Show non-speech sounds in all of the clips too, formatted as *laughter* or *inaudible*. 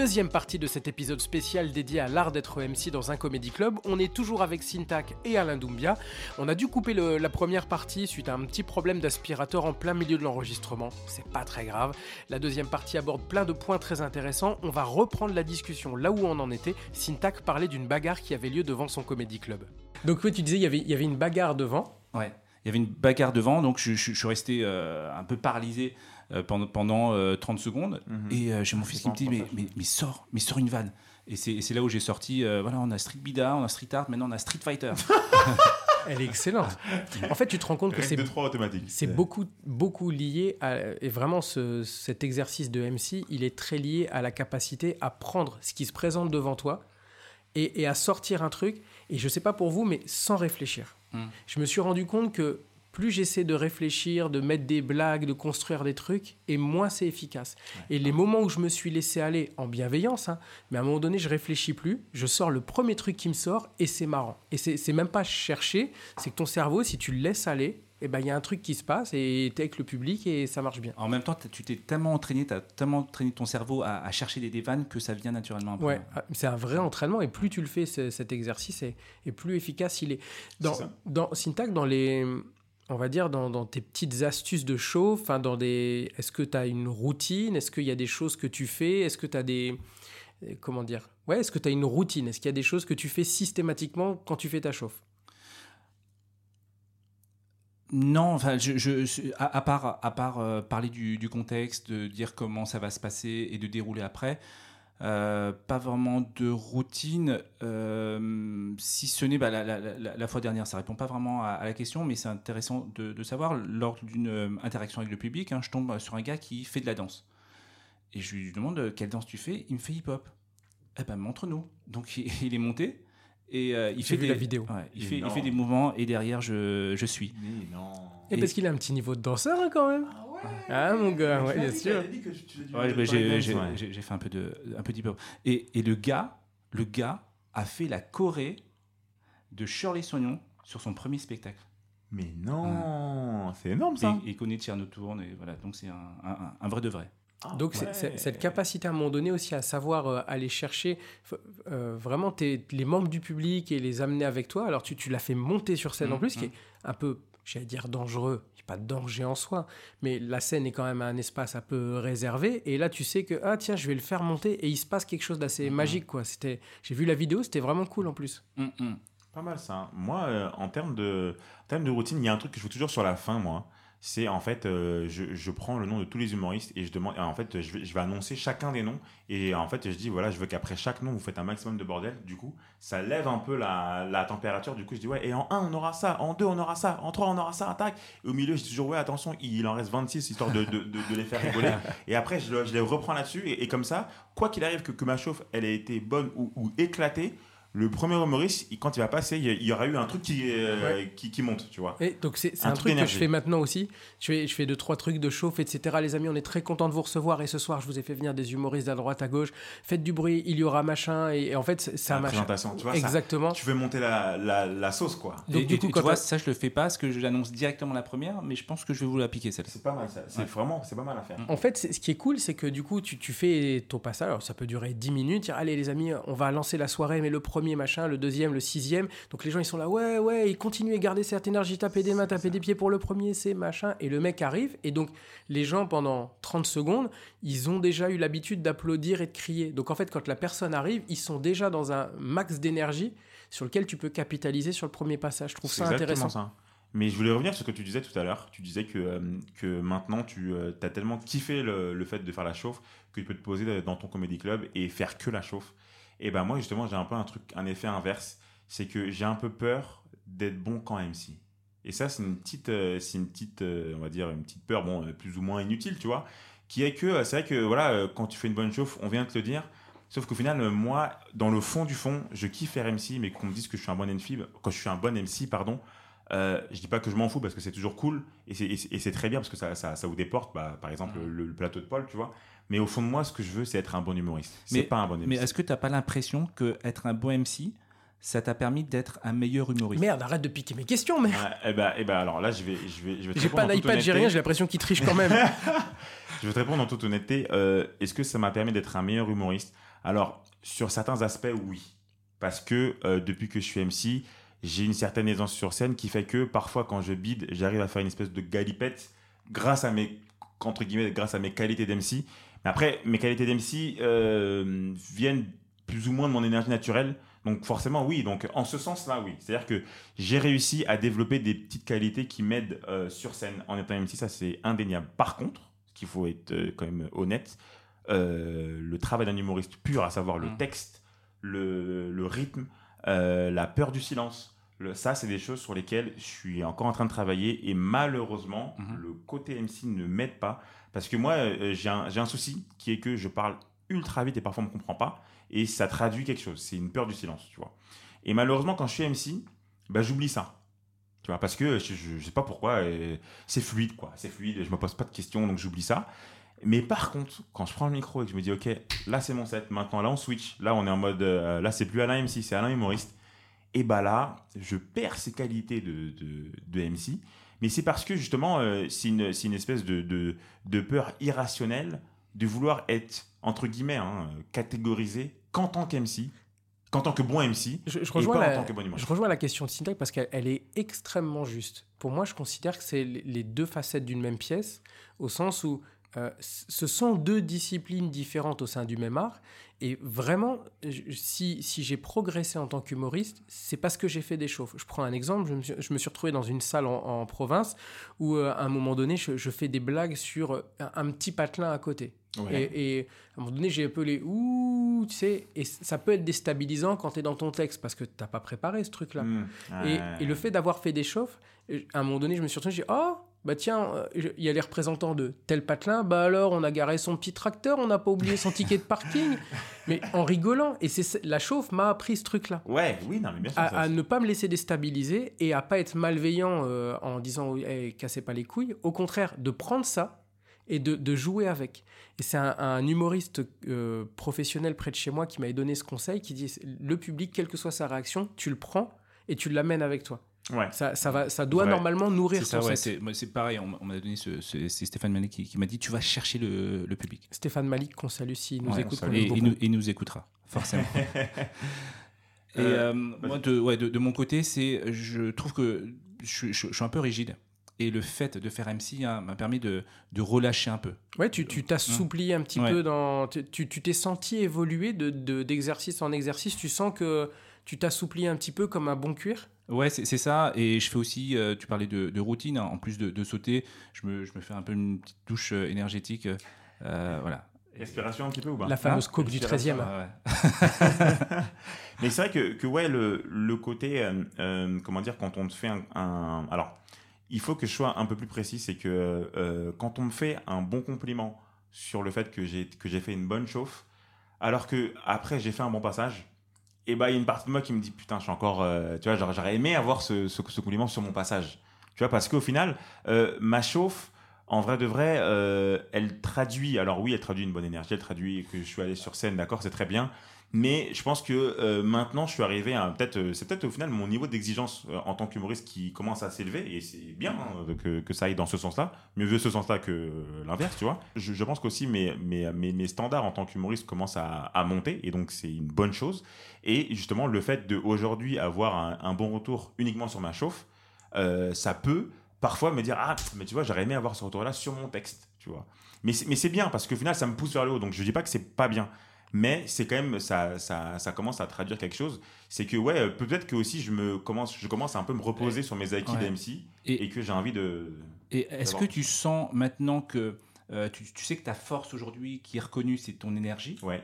Deuxième partie de cet épisode spécial dédié à l'art d'être MC dans un comédie club. On est toujours avec Syntac et Alain Doumbia. On a dû couper la première partie suite à un petit problème d'aspirateur en plein milieu de l'enregistrement. C'est pas très grave. La deuxième partie aborde plein de points très intéressants. On va reprendre la discussion là où on en était. Syntac parlait d'une bagarre qui avait lieu devant son comédie club. Donc oui, tu disais il y avait, il une bagarre devant. Ouais. Il y avait une bagarre devant, donc je, suis resté euh, un peu paralysé pendant, pendant euh, 30 secondes. Et euh, j'ai mon fils qui me dit mais, mais, mais sors, mais sors une vanne. Et c'est là où j'ai sorti, euh, voilà, on a Street Bida, on a Street Art, maintenant on a Street Fighter. *laughs* Elle est excellente. En fait, tu te rends compte que c'est. C'est beaucoup, beaucoup lié à. Et vraiment, ce- cet exercice de MC, il est très lié à la capacité à prendre ce qui se présente devant toi et, et à sortir un truc. Et je sais pas pour vous, mais sans réfléchir. Mm. Je me suis rendu compte que plus j'essaie de réfléchir, de mettre des blagues, de construire des trucs, et moins c'est efficace. Et les moments où je me suis laissé aller en bienveillance, hein, mais à un moment donné, je réfléchis plus, je sors le premier truc qui me sort, et c'est marrant. Et c'est même pas chercher, c'est que ton cerveau, si tu le laisses aller, eh ben, il y a un truc qui se passe, et tu es avec le public, et ça marche bien. En même temps, tu t'es tellement entraîné, tu as tellement entraîné ton cerveau à, à chercher des, des vannes que ça vient naturellement après. Ouais, ah, c'est un vrai entraînement et plus tu le fais ce- cet exercice et, et plus efficace il est. Dans, ça. dans Syntax, dans les, on va dire dans, tes petites astuces de show, enfin dans des, est-ce que tu as une routine, est-ce qu'il y a des choses que tu fais, est-ce que tu as des, euh, comment dire, ouais, est-ce que tu as une routine, est-ce qu'il y a des choses que tu fais systématiquement quand tu fais ta chauffe? Non, enfin, je, à part, à part euh, parler du, du contexte, de dire comment ça va se passer et de dérouler après, euh, pas vraiment de routine, euh, si ce n'est bah, la, la- la- la fois dernière, ça répond pas vraiment à, à la question, mais c'est intéressant de, de savoir, lors d'une euh, interaction avec le public, hein, je tombe sur un gars qui fait de la danse. Et je lui demande quelle danse tu fais, il me fait hip-hop. Eh ben, montre-nous. Donc *laughs* il, il est monté. Et euh, il J'ai fait vu des, la vidéo. ouais, il, fait, il non. fait des mouvements et derrière je, je suis. Mais non. Et, Et- parce qu'il a un petit niveau de danseur hein, quand même. Ah ouais Ah mon gars, ouais, bien sûr. J'ai fait un peu de un peu d'hip-hop. Et, et le gars, le gars a fait la choré de Shirley Sognon sur son premier spectacle. Mais non, c'est énorme ça. Et, et il connaît Tierno Tourne et voilà, donc c'est un, un- un vrai de vrai. Ah Donc c'est- ouais. c'est- cette capacité à un moment donné aussi à savoir euh, aller chercher euh, vraiment tes- les membres du public et les amener avec toi. Alors tu, tu l'as fait monter sur scène en Mhm, plus, qui est un peu, j'allais dire dangereux. Pas de danger en soi, mais la scène est quand même un espace un peu réservé. Et là tu sais que ah tiens je vais le faire monter et il se passe quelque chose d'assez Mhm. magique quoi. C'était, j'ai vu la vidéo, c'était vraiment cool en plus. Hum. Pas mal ça. Moi, euh, en termes de, en termes de routine, il y a un truc que je fais toujours sur la fin, moi. C'est en fait, euh, je, je prends le nom de tous les humoristes et je demande, en fait, je vais, je vais annoncer chacun des noms et en fait, je dis voilà, je veux qu'après chaque nom, vous faites un maximum de bordel. Du coup, ça lève un peu la, la température. Du coup, je dis ouais, et en 1, on aura ça, en 2, on aura ça, en 3, on aura ça, attaque. Et au milieu, je dis toujours ouais, attention, il en reste 26 histoire de, de, de, de les faire rigoler. *laughs* et après, je, je les reprends là-dessus et, et comme ça, quoi qu'il arrive, que, que ma chauffe, elle ait été bonne ou, ou éclatée, le premier humoriste, il- quand il va passer, il y, aura eu un truc qui, euh, qui, qui monte, tu vois. Et donc c'est Un un, truc truc que je fais maintenant aussi. Je fais, je fais deux trois trucs de chauffe, etc. Les amis, on est très content de vous recevoir et ce soir je vous ai fait venir des humoristes à droite à gauche. Faites du bruit, il y aura machin et, et en fait c'est- ça machin. présentation, tu vois, ça- Exactement. Tu veux monter la, la, la sauce, quoi. Donc et, du et coup tu quand vois, t'as- ça je le fais pas parce que je l'annonce directement la première, mais je pense que je vais vous l'appliquer celle-ci. C'est pas mal, ça. C'est Ouais. vraiment, c'est pas mal à faire. En fait, ce qui est cool, c'est que du coup, tu, tu fais ton passage. Alors, ça peut durer 10 minutes. Allez, les amis, on va lancer la soirée, mais le premier machin, le deuxième, le sixième. Donc, les gens, ils sont là, ouais, ouais, ils continuent à garder cette énergie, taper des mains, taper des pieds pour le premier, c'est machin. Et le mec arrive. Et donc, les gens, pendant 30 secondes, ils ont déjà eu l'habitude d'applaudir et de crier. Donc, en fait, quand la personne arrive, ils sont déjà dans un max d'énergie sur lequel tu peux capitaliser sur le premier passage. Je trouve ça intéressant. ça. Mais je voulais revenir sur ce que tu disais tout à l'heure. Tu disais que, euh, que maintenant, tu as tellement kiffé le, le fait de faire la chauffe que tu peux te poser dans ton comédie club et faire que la chauffe. Et ben moi, justement, j'ai un peu un truc, un effet inverse. C'est que j'ai un peu peur d'être bon quand MC. Et ça, c'est une petite, euh, c'est une petite, euh, on va dire, une petite peur, bon, euh, plus ou moins inutile, tu vois, qui est que, c'est vrai que, voilà, quand tu fais une bonne chauffe, on vient de te le dire, sauf qu'au final, moi, dans le fond du fond, je kiffe faire MC, mais qu'on me dise que je suis un bon MC, quand je suis un bon MC, pardon, euh, je dis pas que je m'en fous parce que c'est toujours cool et c'est- et très bien parce que ça, ça, ça vous déporte, bah, par exemple, le, le plateau de Paul, tu vois. Mais au fond de moi, ce que je veux, c'est être un bon humoriste. C'est Mais- pas un bon MC. Mais est-ce que tu n'as pas l'impression que être un bon MC, ça t'a permis d'être un meilleur humoriste? Merde, arrête de piquer mes questions, mais. Ouais, eh ben, eh ben, alors là, je vais, je vais, je vais te J'ai répondre pas en toute d'iPad, j'ai honnêteté. rien, j'ai l'impression qu'il triche quand même. *laughs* Je vais te répondre en toute honnêteté. euh, Est-ce que ça m'a permis d'être un meilleur humoriste? Alors, sur certains aspects, oui. Parce que euh, depuis que je suis MC, j'ai une certaine aisance sur scène qui fait que parfois, quand je bide, j'arrive à faire une espèce de galipette grâce à mes, entre guillemets, grâce à mes qualités d'MC. Mais après, mes qualités d'MC euh, viennent plus ou moins de mon énergie naturelle. Donc forcément, oui. Donc en ce sens-là, oui. C'est-à-dire que j'ai réussi à développer des petites qualités qui m'aident euh, sur scène en étant MC. Ça, c'est indéniable. Par contre, ce qu'il faut être euh, quand même honnête, le travail d'un humoriste pur, à savoir le Mm. texte, le, le rythme, la peur du silence, le- ça, c'est des choses sur lesquelles je suis encore en train de travailler. Et malheureusement, Mhm. le côté MC ne m'aide pas. Parce que moi, euh, j'ai un, souci qui est que je parle ultra vite et parfois on ne me comprend pas. Et ça traduit quelque chose. C'est une peur du silence, tu vois. Et malheureusement, quand je suis MC, bah, j'oublie ça. Tu vois, parce que je, je sais pas pourquoi, euh, c'est fluide, quoi. C'est fluide, je me pose pas de questions, donc j'oublie ça. Mais par contre, quand je prends le micro et que je me dis, ok, là c'est mon set, maintenant là on switch, là on est en mode, euh, là c'est plus Alain MC, c'est Alain humoriste. Et bah là, je perds ces qualités de, de, de MC. Mais c'est parce que justement, euh, c'est une, espèce de, de, de peur irrationnelle de vouloir être, entre guillemets, hein, catégorisé qu'en tant qu'MC, qu'en tant que bon MC, Je, je et rejoins pas en la, tant que bon je rejoins la question de Syntax parce qu'elle elle est extrêmement juste. Pour moi, je considère que c'est les deux facettes d'une même pièce, au sens où euh, ce sont deux disciplines différentes au sein du même art. Et vraiment, si, si j'ai progressé en tant qu'humoriste, c'est parce que j'ai fait des chauffes. Je prends un exemple, je me suis, je me suis retrouvé dans une salle en, en province où, euh, à un moment donné, je, je fais des blagues sur euh, un, un petit patelin à côté. Ouais. Et, et à un moment donné, j'ai les ouh, tu sais, et ça peut être déstabilisant quand tu es dans ton texte parce que t'as pas préparé ce truc-là. Mmh. Et, le fait d'avoir fait des chauffes, euh, à un moment donné, je me suis retrouvé, j'ai oh, bah tiens, euh, il y a les représentants de tel patelin, bah alors on a garé son petit tracteur, on n'a pas oublié son ticket de parking, *laughs* mais en rigolant. Et c'est la chauffe m'a appris ce truc-là. Ouais, oui, non, mais bien sûr. À, ça, à c'est- ne pas me laisser déstabiliser et à pas être malveillant euh, en disant hey, cassez pas les couilles. Au contraire, de prendre ça et de, de jouer avec. Et c'est un, un humoriste euh, professionnel près de chez moi qui m'avait donné ce conseil qui dit le public, quelle que soit sa réaction, tu le prends et tu l'amènes avec toi. Ouais. Ça, ça, va, ça doit Ouais. normalement nourrir ton ça, ouais, set. c'est pareil. On, m'a- on m'a donné ce, ce- c'est Stéphane Manet qui, qui m'a dit tu vas chercher le, le public. Stéphane Malik, qu'on salue s'il nous Ouais, écoute. Et il nous, il nous écoutera, forcément. *laughs* Et Euh, euh, moi, de, ouais, de, de mon côté, c'est, je trouve que je, je- je suis un peu rigide. Et le fait de faire MC hein, m'a permis de, de relâcher un peu. Ouais, tu tu t'assouplis un petit Ouais. peu dans. Tu t'es senti évoluer de- de- d'exercice en exercice. Tu sens que tu t'assouplis un petit peu comme un bon cuir? Ouais, c'est ça. Et je fais aussi, euh, tu parlais de, de routine, hein. en plus de, de sauter, je me, je me fais un peu une petite douche euh, énergétique. euh, voilà. Respiration un petit peu ou pas La fameuse Hein coke du Respiration. 13e. Ouais, ouais. *laughs* Mais c'est vrai que, que ouais, le, le côté, euh, euh, comment dire, quand on te fait un, un- Alors, il faut que je sois un peu plus précis, c'est que euh, quand on me fait un bon compliment sur le fait que j'ai que j'ai fait une bonne chauffe, alors que après j'ai fait un bon passage, et bah il y a une partie de moi qui me dit putain, je suis encore, euh, tu vois, j'aurais aimé avoir ce, ce, ce compliment sur mon passage, tu vois, parce qu'au final, euh, ma chauffe, en vrai de vrai, euh, elle traduit, alors oui, elle traduit une bonne énergie, elle traduit que je suis allé sur scène, d'accord, c'est très bien, mais je pense que euh, maintenant, je suis arrivé à peut-être, euh, c'est peut-être au final mon niveau d'exigence euh, en tant qu'humoriste qui commence à s'élever, et c'est bien hein, que, que ça aille dans ce sens-là. Mieux vaut ce sens-là que l'inverse, tu vois. Je, pense qu'aussi mes, mes, mes, mes standards en tant qu'humoriste commencent à, à monter, et donc c'est une bonne chose. Et justement, le fait de aujourd'hui avoir un, bon retour uniquement sur ma chauffe, ça peut parfois me dire ah mais tu vois j'aurais aimé avoir ce retour là sur mon texte tu vois mais c'est, mais c'est bien parce qu'au final ça me pousse vers le haut donc je dis pas que c'est pas bien mais c'est quand même ça, ça, ça commence à traduire quelque chose. C'est que ouais euh, peut-être que aussi je me commence je commence à un peu me reposer sur mes acquis Ouais. d'MC Et- et, que j'ai envie de Et est-ce que tu sens maintenant que euh, tu, tu sais que ta force aujourd'hui qui est reconnue, c'est ton énergie? Ouais.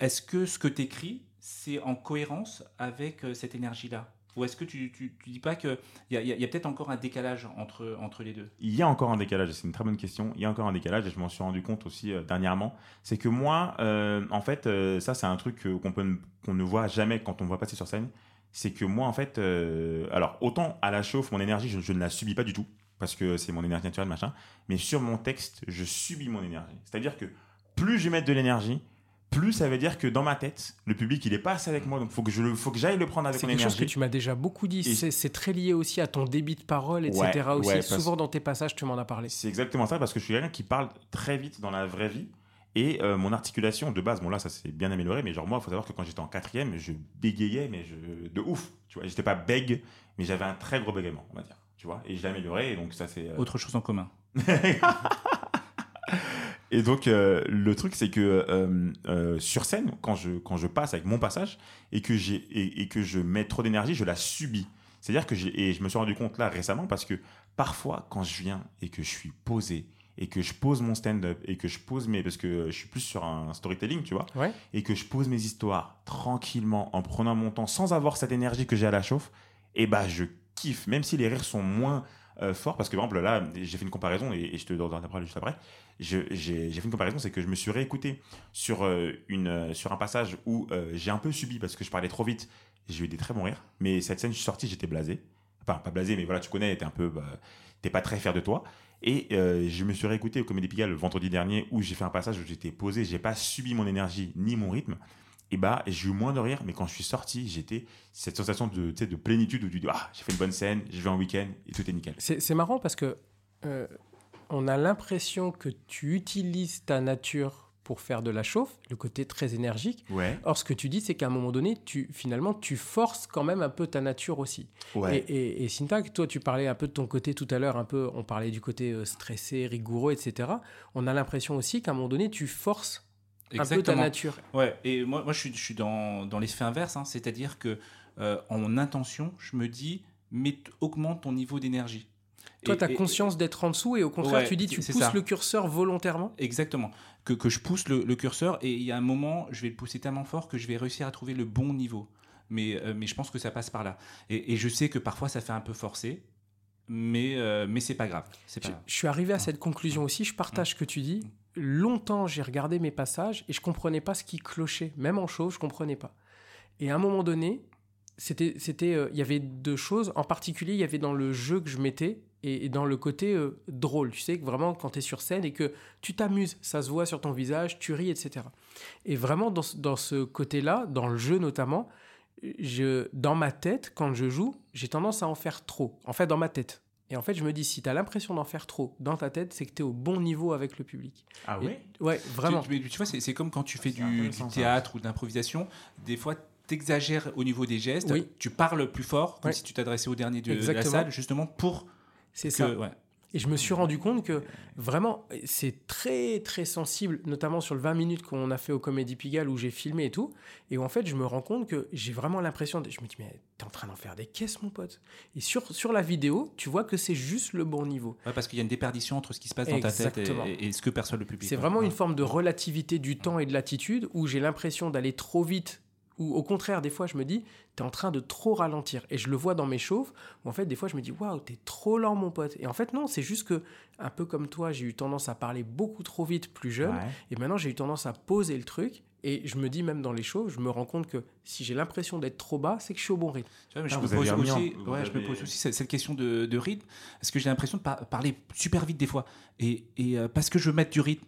Est-ce que ce que tu écris, c'est en cohérence avec euh, cette énergie-là? Ou est-ce que tu, tu, tu dis pas qu'il y a, y y a peut-être encore un décalage entre, entre les deux? Il y a encore un décalage, c'est une très bonne question. Il y a encore un décalage et je m'en suis rendu compte aussi euh, dernièrement. C'est que moi, euh, en fait, euh, ça c'est un truc qu'on peut qu'on ne voit jamais quand on voit passer sur scène. C'est que moi, en fait, alors autant à la chauffe, mon énergie, je, je ne la subis pas du tout parce que c'est mon énergie naturelle, machin. Mais sur mon texte, je subis mon énergie. C'est-à-dire que plus je vais mettre de l'énergie, plus ça veut dire que dans ma tête, le public, il est pas assez avec moi. Donc, faut que je le, faut que j'aille le prendre avec C'est mon quelque chose énergie. que tu m'as déjà beaucoup dit. Et- C'est c'est très lié aussi à ton débit de parole, etc. Ouais, aussi. ouais, Souvent dans tes passages, tu m'en as parlé. C'est exactement ça parce que je suis quelqu'un qui parle très vite dans la vraie vie. Et euh, mon articulation de base, bon là ça s'est bien amélioré, mais genre moi il faut savoir que quand j'étais en quatrième, je bégayais, mais je, de ouf. Tu vois, j'étais pas bègue, mais j'avais un très gros bégaiement, on va dire. Tu vois, et je l'ai amélioré, et donc ça c'est. euh, Autre chose en commun. *laughs* Et donc, euh, le truc, c'est que euh, euh, sur scène, quand je, quand je passe avec mon passage et que, j'ai, et, et que je mets trop d'énergie, je la subis. C'est-à-dire que j'ai, et je me suis rendu compte là récemment parce que parfois, quand je viens et que je suis posé et que je pose mon stand-up et que je pose mes. Parce que je suis plus sur un storytelling, tu vois, Ouais. et que je pose mes histoires tranquillement en prenant mon temps sans avoir cette énergie que j'ai à la chauffe, et bah je kiffe, même si les rires sont moins euh, forts. Parce que par exemple, là, j'ai fait une comparaison et, et je te donnerai la parole juste après j'ai fait une comparaison, c'est que je me suis réécouté sur, euh, une, euh, sur un passage où euh, j'ai un peu subi parce que je parlais trop vite. J'ai eu des très bons rires. Mais cette scène, je suis sorti, j'étais blasé. Enfin, pas blasé, mais voilà, tu connais, t'es un peu. bah, t'es pas très fier de toi. Et je me suis réécouté au Comédie Pigalle le vendredi dernier où j'ai fait un passage où j'étais posé, j'ai pas subi mon énergie ni mon rythme. Et bah, j'ai eu moins de rire, mais quand je suis sorti, j'étais cette sensation de, de plénitude où tu dis Ah, j'ai fait une bonne scène, je vais en week-end et tout est nickel. C'est marrant parce que on a l'impression que tu utilises ta nature pour faire de la chauffe, le côté très énergique. Ouais, Or, ce que tu dis, c'est qu'à un moment donné, tu, finalement, tu forces quand même un peu ta nature aussi. ouais. Et, et, toi, tu parlais un peu de ton côté tout à l'heure, un peu, on parlait du côté euh, stressé, rigoureux, etc. On a l'impression aussi qu'à un moment donné, tu forces un peu ta nature. Ouais, et moi, moi je suis, je suis dans, dans l'effet inverse, hein, c'est-à-dire que euh, en intention, je me dis, mais augmente ton niveau d'énergie. Toi, tu as et- conscience d'être en dessous et au contraire, Ouais, tu dis, tu pousses ça. le curseur volontairement? Exactement. Que, que je pousse le, le curseur et il y a un moment, je vais le pousser tellement fort que je vais réussir à trouver le bon niveau. Mais, euh, mais je pense que ça passe par là. Et, et je sais que parfois ça fait un peu forcé, mais, euh, mais c'est pas grave. C'est pas Je, je suis arrivé à cette conclusion aussi, je partage ce que tu dis. Longtemps, j'ai regardé mes passages et je comprenais pas ce qui clochait. Même en show, je comprenais pas. Et à un moment donné, c'était, c'était, euh, il y avait deux choses. En particulier, il y avait dans le jeu que je mettais et, et dans le côté euh, drôle. Tu sais que vraiment, quand tu es sur scène et que tu t'amuses, ça se voit sur ton visage, tu ris, etc. Et vraiment, dans, ce- dans ce côté-là, dans le jeu notamment, je, dans ma tête, quand je joue, j'ai tendance à en faire trop. En fait, dans ma tête. Et en fait, je me dis, si tu as l'impression d'en faire trop dans ta tête, c'est que tu es au bon niveau avec le public. Ah Et- ouais, vraiment. Tu, mais tu vois, c'est c'est comme quand tu fais C'est du, du intéressant, ça. théâtre ou de l'improvisation. Des fois, tu exagères au niveau des gestes. Oui. Tu parles plus fort, comme Ouais. si tu t'adressais au dernier de, de la salle, justement pour C'est ça. ouais. Et je me suis rendu compte que vraiment, c'est très très sensible, notamment sur le 20 minutes qu'on a fait au Comédie Pigalle où j'ai filmé et tout. Et où, en fait, je me rends compte que j'ai vraiment l'impression, de... je me dis, mais t'es en train d'en faire des caisses, mon pote. Et sur, sur la vidéo, tu vois que c'est juste le bon niveau. Ouais, parce qu'il y a une déperdition entre ce qui se passe dans ta tête et, ce que perçoit le public. C'est ouais. vraiment une forme de relativité du temps et de l'attitude où j'ai l'impression d'aller trop vite. Ou au contraire, des fois, je me dis, t'es en train de trop ralentir. Et je le vois dans mes chauves, où en fait, des fois, je me dis, waouh, t'es trop lent, mon pote. Et en fait, non, c'est juste que, un peu comme toi, j'ai eu tendance à parler beaucoup trop vite plus jeune. Ouais. Et maintenant, j'ai eu tendance à poser le truc. Et je me dis, même dans les chauves, je me rends compte que si j'ai l'impression d'être trop bas, c'est que je suis au bon rythme. Tu vois, mais je, me pose aussi, vous ouais, je me avez- pose aussi cette, cette question de, de rythme, parce que j'ai l'impression de par- parler super vite des fois, et, et, euh, parce que je veux mettre du rythme.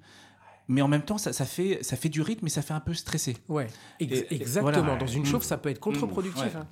Mais en même temps, ça, ça fait, ça fait du rythme, mais ça fait un peu stressé. Ouais, ex- Et- et exactement. voilà. Dans une Mm. chauve, ça peut être contre-productif. Ouais. hein.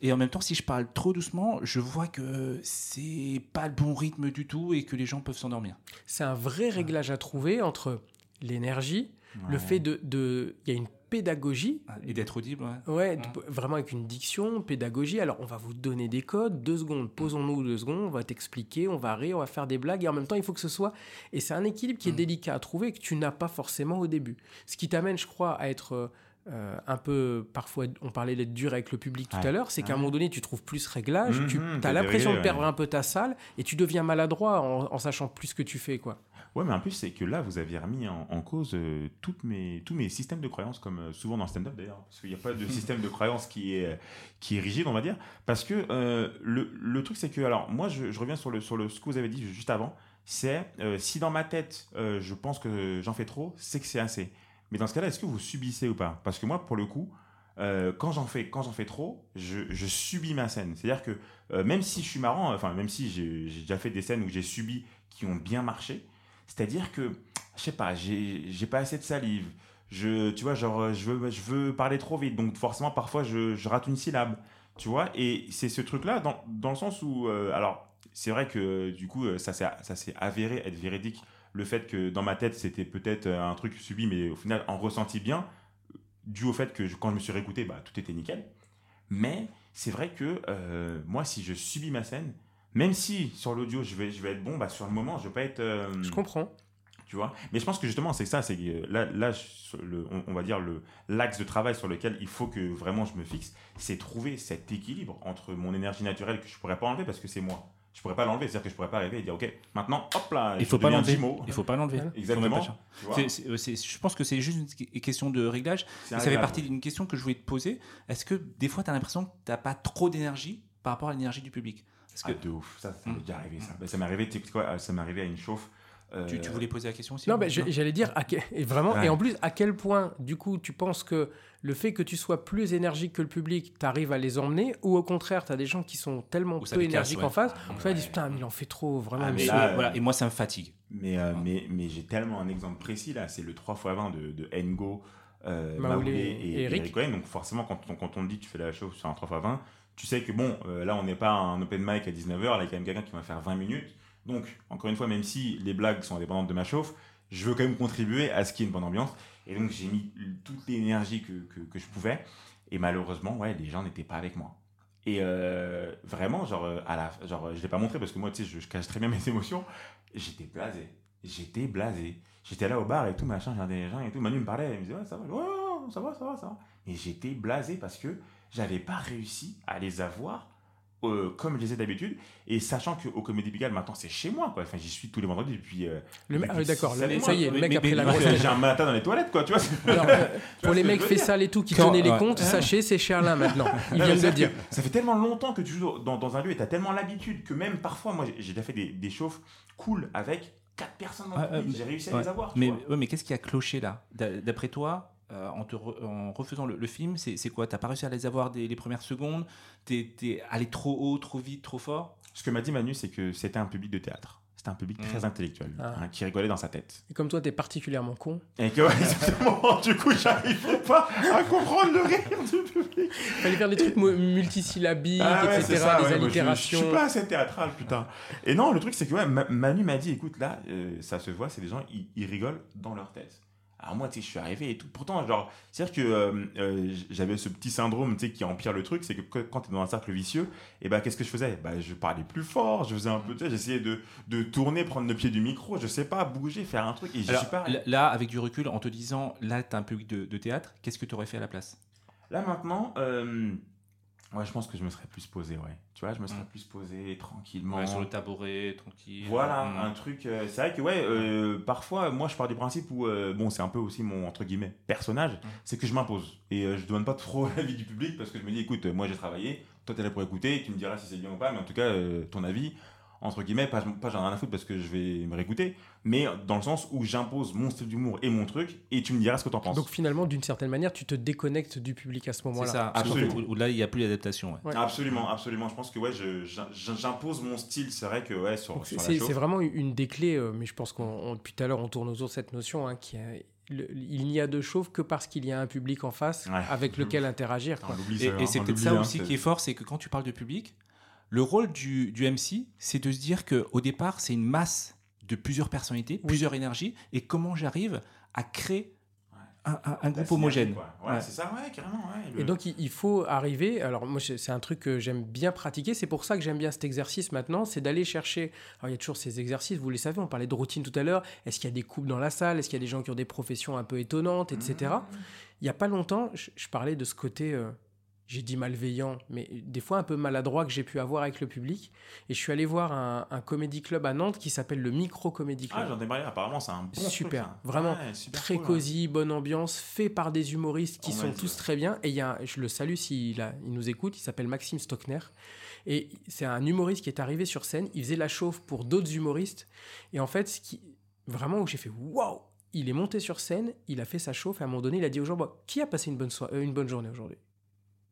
Et en même temps, si je parle trop doucement, je vois que c'est pas le bon rythme du tout et que les gens peuvent s'endormir. C'est un vrai réglage à trouver entre l'énergie, le fait de... de- Il y a une pédagogie Et d'être audible, ouais. Vraiment avec une diction, pédagogie. Alors, on va vous donner des codes, deux secondes, posons-nous deux secondes, on va t'expliquer, on va rire, on va faire des blagues, et en même temps, il faut que ce soit. Et c'est un équilibre qui est Mm. délicat à trouver et que tu n'as pas forcément au début. Ce qui t'amène, je crois, à être. euh, un peu, parfois, on parlait d'être dur avec le public tout Ouais. à l'heure, c'est qu'à un moment donné, tu trouves plus réglage, tu Mhm, as l'impression de perdre ouais. un peu ta salle et tu deviens maladroit en, en sachant plus ce que tu fais, quoi. Ouais, mais en plus, c'est que là, vous avez remis en, en cause euh, toutes mes, tous mes systèmes de croyances, comme euh, souvent dans le stand-up d'ailleurs. Parce qu'il n'y a pas de *laughs* système de croyance qui est, euh, qui est rigide, on va dire. Parce que euh, le, le truc, c'est que, alors, moi, je, je reviens sur, le, sur le, ce que vous avez dit juste avant. C'est si dans ma tête, je pense que j'en fais trop, c'est que c'est assez. Mais dans ce cas-là, est-ce que vous subissez ou pas? Parce que moi, pour le coup, euh, quand j'en fais, quand j'en fais trop, je, je subis ma scène. C'est-à-dire que euh, même si je suis marrant, enfin même si j'ai déjà fait des scènes où j'ai subi qui ont bien marché, c'est-à-dire que je sais pas, j'ai pas assez de salive, Je, tu vois, genre, je veux, je veux parler trop vite. Donc, forcément, parfois, je, rate une syllabe. Tu vois, et c'est ce truc-là, dans, dans le sens où. euh, alors, c'est vrai que du coup, euh, ça s'est avéré être véridique. Le fait que dans ma tête, c'était peut-être euh, un truc subi, mais au final, en ressenti bien, dû au fait que quand je me suis réécouté, bah, tout était nickel. Mais c'est vrai que moi, si je subis ma scène, même si sur l'audio je vais, je vais être bon, bah, sur le moment, je vais pas être. euh, Je comprends. tu vois mais je pense que justement c'est ça c'est que euh, là là je- le, on, on va dire le l'axe de travail sur lequel il faut que vraiment je me fixe c'est trouver cet équilibre entre mon énergie naturelle que je pourrais pas enlever parce que c'est moi je pourrais pas l'enlever c'est à dire que je pourrais pas arriver et dire ok maintenant hop là Il faut pas l'enlever. Il faut pas l'enlever. Exactement je pense que c'est juste une question de réglage. Ça fait partie d'une question que je voulais te poser. Est-ce que des fois, tu as l'impression que tu n'as pas trop d'énergie par rapport à l'énergie du public? Parce que Ah, de ouf ça ça m'est Mm. déjà arrivé ça Bah, ça m'est arrivé tu sais quoi ça m'est arrivé à une chauffe euh, tu, tu voulais poser la question aussi Non, ou- mais j'allais dire, à quel- et vraiment, Ouais. et en plus, à quel point, du coup, tu penses que le fait que tu sois plus énergique que le public, tu arrives à les emmener, ou au contraire, tu as des gens qui sont tellement peu énergiques ouais. en face, Ah, tu vas ouais. dire, putain, mais il en fait trop, vraiment. Ah, mais là, euh, voilà, et moi, ça me fatigue. Mais, euh, mais, mais j'ai tellement un exemple précis là, c'est le 3x20 de, de Ngo, euh, Maoulé Maoulé et et, Eric. Eric Cohen. Donc forcément, quand on, quand on dit tu fais la chose sur un 3x20, tu sais que bon, euh, là on n'est pas un open mic à 19h, là il y a quand même quelqu'un qui va faire 20 minutes. Donc, encore une fois, même si les blagues sont indépendantes de ma chauffe, je veux quand même contribuer à ce qu'il y ait une bonne ambiance. Et donc j'ai mis toute l'énergie que, que, je pouvais. Et malheureusement, ouais, les gens n'étaient pas avec moi. Et euh, vraiment, genre, euh, à la, genre, je l'ai pas montré parce que moi, tu sais, je, cache très bien *laughs* mes émotions. J'étais blasé. J'étais blasé. J'étais là au bar et tout, machin, j'ai des gens et tout. Manu me parlait, il me disait, ouais, ça va, ouais, ça va, ça va, ça va. Et j'étais blasé parce que j'avais pas réussi à les avoir euh, comme je les ai d'habitude. Et sachant qu'au Comédie Pigalle, maintenant, c'est chez moi, quoi. Enfin, j'y suis tous les vendredis depuis. euh, Le ah, D'accord, le- sept ça y est, le mec Mais- a pris mais- la grosse J'ai un matin dans les toilettes, quoi, tu vois. *laughs* Alors, euh, pour les mecs fait sale et tout qui Quand- donnaient les ouais. comptes, sachez, c'est Cherlin maintenant. *laughs* Ils Non, viennent de le dire. Ça fait tellement longtemps que tu joues dans, dans un lieu et tu as tellement l'habitude que même parfois, moi j'ai déjà fait des, des chauffes cool avec quatre personnes dans le public. euh, J'ai réussi à Ouais. les avoir. Mais, vois. ouais, mais qu'est-ce qui a cloché là? D'a- D'après toi, euh, en, te re- en refaisant le, le film, c'est quoi? T'as pas réussi à les avoir dès les premières secondes? T'es es allé trop haut, trop vite, trop fort? Ce que m'a dit Manu, c'est que c'était un public de théâtre. C'était un public Mm. très intellectuel, Ah. hein, qui rigolait dans sa tête. Et comme toi, t'es particulièrement con, Et que, ouais, exactement, *laughs* du coup, j'arrive pas à comprendre le rire du public. fallait faire des trucs mu- multisyllabiques, Ah ouais, etc., ça, des ouais, moi, je- allitérations. Je, suis pas assez théâtral, putain. Et non, le truc, c'est que ouais, Ma- Manu m'a dit, écoute, là, euh, ça se voit, c'est des gens, ils, ils rigolent dans leur tête. Alors moi, tu sais, je suis arrivé et tout. Pourtant, genre, c'est-à-dire que euh, euh, j'avais ce petit syndrome, tu sais, qui empire le truc, c'est que quand tu es dans un cercle vicieux, et ben qu'est-ce que je faisais? Bah, je parlais plus fort, je faisais un peu, tu sais, j'essayais de, de tourner, prendre le pied du micro, je sais pas, bouger, faire un truc, et Alors, suis pas. Là, avec du recul, en te disant, là, t'as un public de, de théâtre, qu'est-ce que tu aurais fait à la place? Là maintenant, euh, ouais, je pense que je me serais plus posé, ouais. Tu vois, je me serais Mm. plus posé tranquillement. Ouais, Sur le tabouret, tranquille. Voilà, Mm. un truc. euh, c'est vrai que, ouais, euh, parfois, moi, je pars du principe où, euh, bon, c'est un peu aussi mon, entre guillemets, personnage, c'est que je m'impose. Et je demande pas trop *laughs* l'avis du public parce que je me dis, écoute, moi, j'ai travaillé, toi, t'es là pour écouter, tu me diras si c'est bien ou pas, mais en tout cas, ton avis, entre guillemets, pas, pas j'en ai rien à foutre parce que je vais me réécouter, mais dans le sens où j'impose mon style d'humour et mon truc, et tu me diras ce que t'en penses. Donc finalement, d'une certaine manière, tu te déconnectes du public à ce C'est moment-là. ça, Absolument. Où, où là, il n'y a plus d'adaptation. ouais. Ouais. Absolument, absolument. Je pense que, ouais, j'impose mon style. C'est vrai que, ouais, sur, Donc, sur la C'est vraiment une des clés, euh, mais je pense qu'on on- depuis tout à l'heure on tourne autour de cette notion hein, qui est- le- il n'y a de chauffe que parce qu'il y a un public en face Ouais. avec *laughs* lequel interagir. Quoi. on l'oublie, Et, ça, et hein, c'est peut-être ça hein, aussi c'est- qui est fort, c'est que quand tu parles de public, le rôle du, du MC, c'est de se dire qu'au départ, c'est une masse de plusieurs personnalités, plusieurs énergies, et comment j'arrive à créer un, un- un La groupe homogène. Ouais, Ouais. c'est ça, ouais, carrément. Ouais, le- Et donc il il faut arriver, alors moi c'est c'est un truc que j'aime bien pratiquer, c'est pour ça que j'aime bien cet exercice maintenant, c'est d'aller chercher, alors il y a toujours ces exercices, vous les savez, on parlait de routine tout à l'heure, est-ce qu'il y a des couples dans la salle, est-ce qu'il y a des gens qui ont des professions un peu étonnantes, etc. Mmh. Il n'y a pas longtemps, je, je parlais de ce côté, euh, j'ai dit malveillant, mais des fois un peu maladroit que j'ai pu avoir avec le public, et je suis allé voir un, un comédie club à Nantes qui s'appelle le Micro Comedy Club. Ah, j'en ai parlé, apparemment, c'est un bon Super, truc, vraiment Ouais, super très cool, hein. cosy, bonne ambiance, fait par des humoristes qui On m'a sont tous très bien. Et il y a, je le salue s'il il nous écoute, il s'appelle Maxime Stockner. Et c'est un humoriste qui est arrivé sur scène, il faisait la chauffe pour d'autres humoristes. Et en fait, ce qui, vraiment où j'ai fait waouh, il est monté sur scène, il a fait sa chauffe, et à un moment donné, il a dit aux gens Bon, Qui a passé une bonne, soi- euh, une bonne journée aujourd'hui?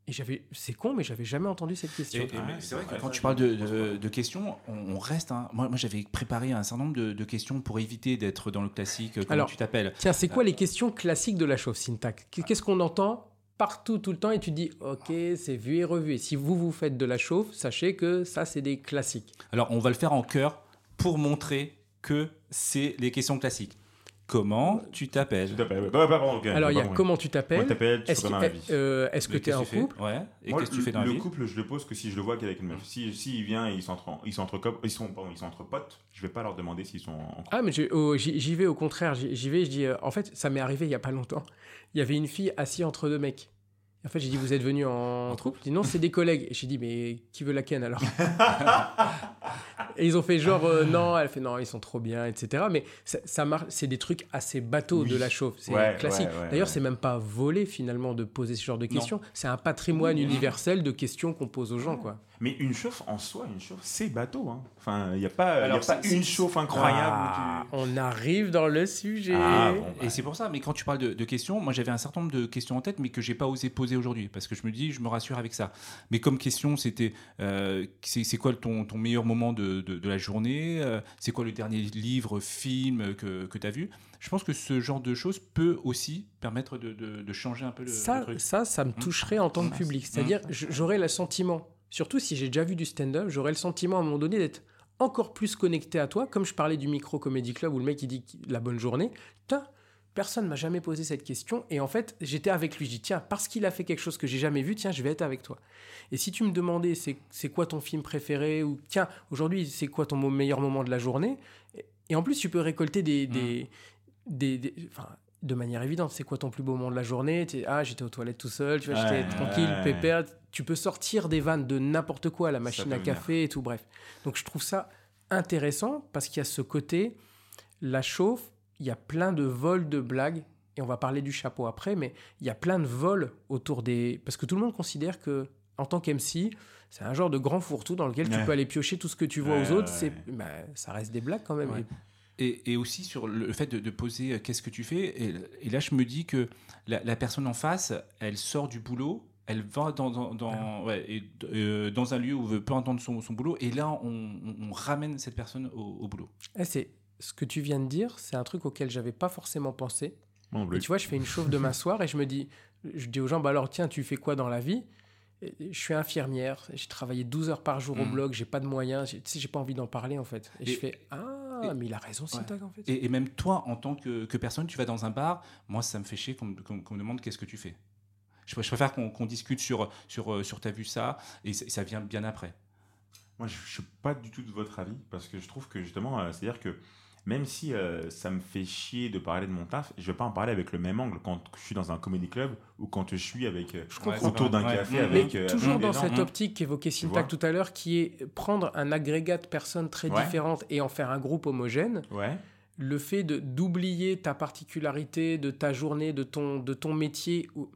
Et j'avais, c'est con, mais j'avais jamais entendu cette question. Ah, c'est vrai que quand tu parles de, de- de questions, on, on reste. hein. Moi, moi j'avais préparé un certain nombre de, de questions pour éviter d'être dans le classique. euh, Comment Alors, tu t'appelles Tiens, c'est quoi les questions classiques de la chauve syntaxe Qu'est-ce qu'on entend partout, tout le temps, et tu te dis, ok, c'est vu et revu. Et si vous, vous faites de la chauve, sachez que ça, c'est des classiques. Alors, on va le faire en chœur pour montrer que c'est les questions classiques. Comment tu t'appelles pardon, ok, Alors, il y a comment tu t'appelles Est-ce que euh, est-ce que tu es en couple Ouais. Et Moi, qu'est-ce que tu fais dans la le vie couple, je le pose que si je le vois qu'avec une meuf. Si, si il vient et ils sont entre, ils sont entre, ils sont, pardon, ils sont entre potes, je vais pas leur demander s'ils sont en couple. Ah, mais oh, j'y j'y vais au contraire. J'y j'y vais, je dis, euh, en fait, ça m'est arrivé il y a pas longtemps. Il y avait une fille assise entre deux mecs. En fait, j'ai dit, vous êtes venus en couple? Il dit, non, c'est des collègues. Et j'ai dit, mais qui veut la ken alors? Et ils ont fait genre, euh, *laughs* non, elle fait, non, ils sont trop bien, etc. Mais ça, ça marche, c'est des trucs assez bateaux Oui. de la chauve. C'est Ouais, classique. ouais, ouais, D'ailleurs, c'est même pas volé finalement de poser ce genre de questions. C'est un patrimoine universel de questions qu'on pose aux gens, quoi. Mais une chauffe en soi, une chauffe, c'est bateau. Hein. Enfin, il n'y a pas, il y a pas une chauffe incroyable. Ah, on arrive dans le sujet. Ah, bon. Et c'est pour ça, mais quand tu parles de, de questions, moi j'avais un certain nombre de questions en tête, mais que j'ai pas osé poser aujourd'hui, parce que je me dis, je me rassure avec ça. Mais comme question, c'était, euh, c'est c'est quoi ton, ton meilleur moment de, de- de la journée Euh, C'est quoi le dernier livre, film que, que tu as vu? Je pense que ce genre de choses peut aussi permettre de, de- de changer un peu le, ça, le truc. ça, ça me toucherait en tant que Mmh. public. Mmh. C'est-à-dire, j'aurais le sentiment, surtout si j'ai déjà vu du stand-up, j'aurais le sentiment à un moment donné d'être encore plus connecté à toi, comme je parlais du micro comédie club où le mec il dit la bonne journée. Putain, personne m'a jamais posé cette question et en fait j'étais avec lui. Je dis tiens parce qu'il a fait quelque chose que j'ai jamais vu, tiens je vais être avec toi. Et si tu me demandais c'est quoi ton film préféré ou tiens aujourd'hui c'est quoi ton meilleur moment de la journée? Et, en plus tu peux récolter des, des, des- des- enfin, de manière évidente, c'est quoi ton plus beau moment de la journée? Ah, j'étais aux toilettes tout seul, tu vois, Ouais, j'étais tranquille, ouais. pépère. Tu peux sortir des vannes de n'importe quoi, la machine à venir. café et tout, bref. Donc je trouve ça intéressant parce qu'il y a ce côté, la chauffe, il y a plein de vols de blagues, et on va parler du chapeau après, mais il y a plein de vols autour des... Parce que tout le monde considère que, en tant qu'MC, c'est un genre de grand fourre-tout dans lequel tu peux aller piocher tout ce que tu vois aux autres. C'est, bah, ça reste des blagues quand même. Et- Et, et aussi sur le fait de, de poser euh, qu'est-ce que tu fais. Et, et là, je me dis que la, la personne en face, elle sort du boulot, elle va dans, dans, dans- ouais, et, euh, dans un lieu où elle veut pas entendre son, son boulot, et là, on, on- on ramène cette personne au, au boulot. Eh, c'est ce que tu viens de dire, c'est un truc auquel j'avais pas forcément pensé. Et bleu. tu vois, je fais une chauffe de m'asseoir et je me dis, je dis aux gens, bah alors tiens, tu fais quoi dans la vie? Je suis infirmière, j'ai travaillé 12 heures par jour au Mhm. blog, j'ai pas de moyens, j'ai- tu sais, j'ai pas envie d'en parler en fait. Et, Et- je fais, ah, et- mais il a raison, Syntax en fait. Et, et même toi, en tant que, que personne, tu vas dans un bar, moi, ça me fait chier qu'on me- demande qu'est-ce que tu fais. Je, pr- je préfère qu'on qu'on discute sur, sur, euh, sur t'as vu ça, et ça, ça vient bien après. Moi, je je suis pas du tout de votre avis parce que je trouve que justement, euh, c'est-à-dire que même si euh, ça me fait chier de parler de mon taf, je vais pas en parler avec le même angle quand je suis dans un comedy club ou quand je suis avec euh, Je autour d'un. Ouais. café avec. Euh, toujours dans cette optique qu'évoquait vois Syntax tout à l'heure, qui est prendre un agrégat de personnes très Ouais. différentes et en faire un groupe homogène. Ouais. le fait de d'oublier ta particularité, de ta journée, de ton, de ton métier. ou-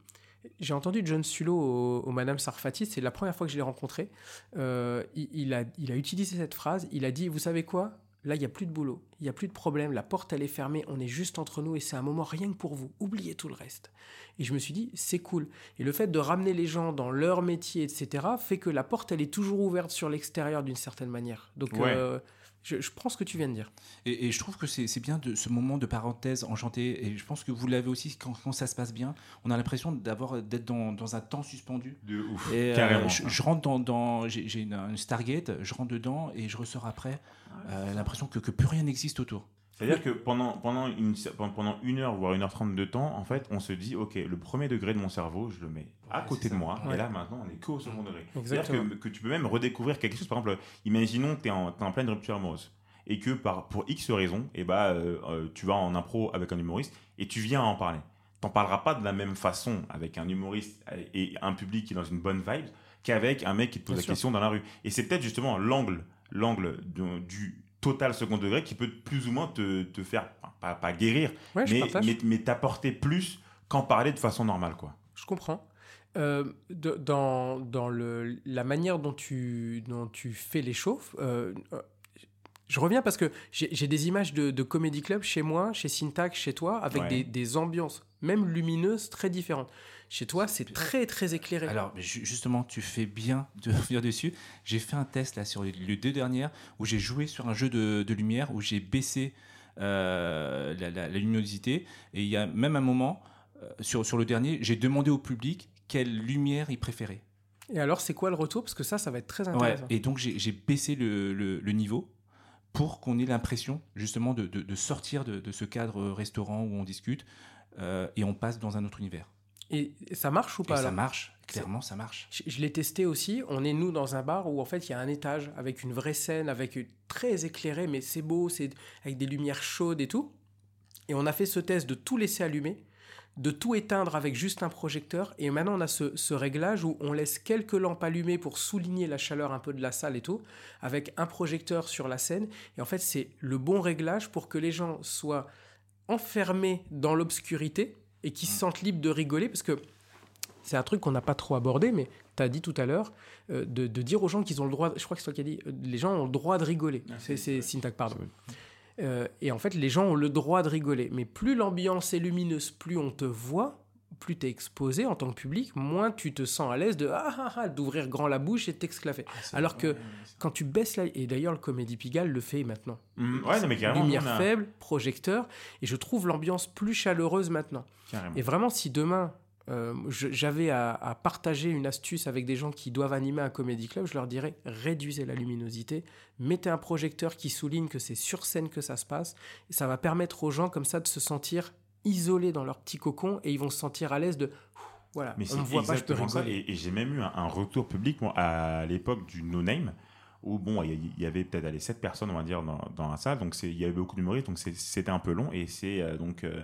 J'ai entendu John Sulo au, au Madame Sarfati, c'est la première fois que je l'ai rencontré. Euh, il, il a, il a utilisé cette phrase, il a dit, vous savez quoi? Là, il n'y a plus de boulot, il n'y a plus de problème, la porte, elle est fermée, on est juste entre nous et c'est un moment rien que pour vous. Oubliez tout le reste. Et je me suis dit, c'est cool. Et le fait de ramener les gens dans leur métier, etc., fait que la porte, elle est toujours ouverte sur l'extérieur d'une certaine manière. Donc, Ouais. euh, je, je prends ce que tu viens de dire. Et, et je trouve que c'est bien de ce moment de parenthèse enchanté. Et je pense que vous l'avez aussi quand, quand ça se passe bien. On a l'impression d'avoir d'être dans, dans un temps suspendu. De ouf. Et euh, Carrément. je, je rentre dans, dans j'ai j'ai une, une Stargate, je rentre dedans et je ressors après. Euh, l'impression que, que plus rien n'existe autour. C'est-à-dire que pendant, pendant, une, pendant une heure, voire une heure trente de temps, en fait, on se dit, OK, le premier degré de mon cerveau, je le mets à Ouais, côté de ça. moi. Ouais. Et là, maintenant, on est que au second degré. C'est-à-dire que, que tu peux même redécouvrir quelque chose. Par exemple, imaginons que tu es, en pleine rupture amoureuse. Et que par, pour X raisons, eh bah, euh, euh, tu vas en impro avec un humoriste et tu viens en parler. T'en parleras pas de la même façon avec un humoriste et un public qui est dans une bonne vibe qu'avec un mec qui te pose Bien la sûr. question dans la rue. Et c'est peut-être justement l'angle, l'angle du total second degré qui peut plus ou moins te, te faire, pas, pas guérir, Ouais, mais, mais, mais t'apporter plus qu'en parler de façon normale. Quoi. Je comprends. Euh, de- dans dans le, la manière dont tu, dont tu fais les chauffes, euh, Je reviens parce que j'ai j'ai des images de, de comédie club chez moi, chez Syntax, chez toi, avec Ouais. des, des ambiances, même lumineuses, très différentes. Chez toi, c'est très, très éclairé. Alors, justement, tu fais bien de *laughs* revenir dessus. J'ai fait un test là sur les, deux dernières où j'ai joué sur un jeu de, de lumière où j'ai baissé euh, la, la- la luminosité. Et il y a même un moment, euh, sur, sur le dernier, j'ai demandé au public quelle lumière il préférait. Et alors, c'est quoi le retour? Parce que ça, ça va être très Ouais, intéressant. et donc j'ai j'ai baissé le, le- le niveau pour qu'on ait l'impression justement de, de- de sortir de, de ce cadre restaurant où on discute euh, et on passe dans un autre univers. Et, ça marche ou Et pas ça marche, clairement ça marche. Je, je l'ai testé aussi. On est nous dans un bar où en fait il y a un étage avec une vraie scène, avec une- très éclairé, mais c'est beau, c'est avec des lumières chaudes et tout. Et on a fait ce test de tout laisser allumer, de tout éteindre avec juste un projecteur. Et maintenant on a ce, ce réglage où on laisse quelques lampes allumées pour souligner la chaleur un peu de la salle et tout, avec un projecteur sur la scène. Et en fait c'est le bon réglage pour que les gens soient enfermés dans l'obscurité et qui se sentent libres de rigoler parce que c'est un truc qu'on n'a pas trop abordé, mais tu as dit tout à l'heure, euh, de, de dire aux gens qu'ils ont le droit, je crois que c'est toi qui as dit, euh, les gens ont le droit de rigoler. Ah, c'est c'est Syntax, pardon. Euh, et en fait, les gens ont le droit de rigoler. Mais plus l'ambiance est lumineuse, plus on te voit, plus tu es exposé en tant que public, moins tu te sens à l'aise de ah, ah, ah, d'ouvrir grand la bouche et de t'exclaver. Alors que quand tu baisses la... Et d'ailleurs, le Comédie Pigalle le fait maintenant. Mm, ouais, non, mais carrément. Lumière a- faible, projecteur, et je trouve l'ambiance plus chaleureuse maintenant. Carrément. Et vraiment, si demain, euh, j'avais à, à partager une astuce avec des gens qui doivent animer un comédie club, je leur dirais réduisez la luminosité, mettez un projecteur qui souligne que c'est sur scène que ça se passe, et ça va permettre aux gens comme ça de se sentir isolés dans leur petit cocon et ils vont se sentir à l'aise de voilà, Mais on me voit pas, je peux exactement ça. Et, et j'ai même eu un, un retour public moi, à l'époque du No Name, où bon, il y, avait peut-être allez, 7 personnes, on va dire, dans, dans la salle. Donc c'est- il y avait beaucoup d'humoristes, donc c'est- c'était un peu long. Et c'est euh, donc euh,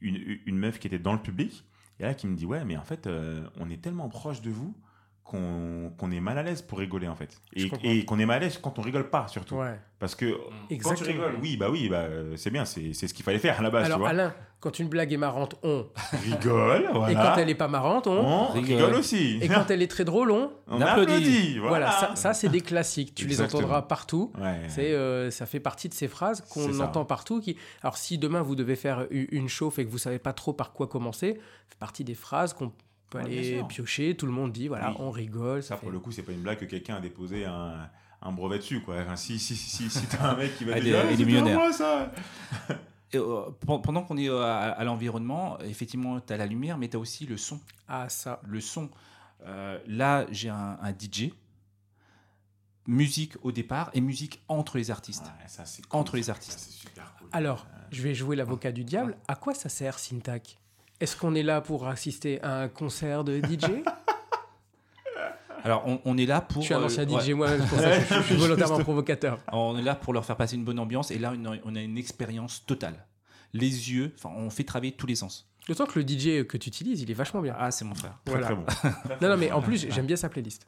une, une meuf qui était dans le public, et là qui me dit Ouais, mais en fait, euh, on est tellement proche de vous qu'on est mal à l'aise pour rigoler, en fait. Et, qu'on est mal à l'aise quand on rigole pas, surtout. Ouais. Parce que quand tu rigoles, oui, bah oui, bah, euh, c'est bien, c'est c'est ce qu'il fallait faire à la base, Alors tu vois. Alain, quand une blague est marrante, on. *laughs* Rigole, voilà. Et quand elle est pas marrante, on. on Rigole. rigole aussi. Et quand elle est très drôle, on. on applaudit. applaudit. Voilà, ça, ça, c'est des classiques. Tu les entendras partout. Ouais. C'est, euh, ça fait partie de ces phrases qu'on entend partout. Qui... Alors, si demain vous devez faire une chauffe et que vous savez pas trop par quoi commencer, ça fait partie des phrases qu'on peut Ouais, aller piocher. Tout le monde dit, voilà, Oui. on rigole. Ça, fait- pour le coup, c'est pas une blague que quelqu'un a déposé un, un brevet dessus, quoi. Enfin, si si, si, si, si t'as un mec qui va Ah, te dire, il est- Ah, est moi, ça Et, euh, pen- pendant qu'on est euh, à, à l'environnement, effectivement, tu as la lumière, mais tu as aussi le son. Ah, ça. Le son. Euh, là, j'ai un, un DJ, musique au départ et musique entre les artistes. Ouais, ça, c'est Entre cool, les ça. artistes. Ça, super cool. Alors, je vais jouer l'avocat du diable. À quoi ça sert, Syntac? Est-ce qu'on est là pour assister à un concert de DJ *laughs* Alors, on, on est là pour. Je suis un euh, ancien ouais, DJ moi-même, pour ça je, je suis *laughs* volontairement provocateur. on est là pour leur faire passer une bonne ambiance et là, on a, on a une expérience totale. Les yeux, enfin, on fait travailler tous les sens. D'autant que le DJ que tu utilises, il est vachement bien. Ah, c'est mon frère. Très, voilà. très bon. *laughs* Non, non, mais en plus, j'aime bien sa playlist.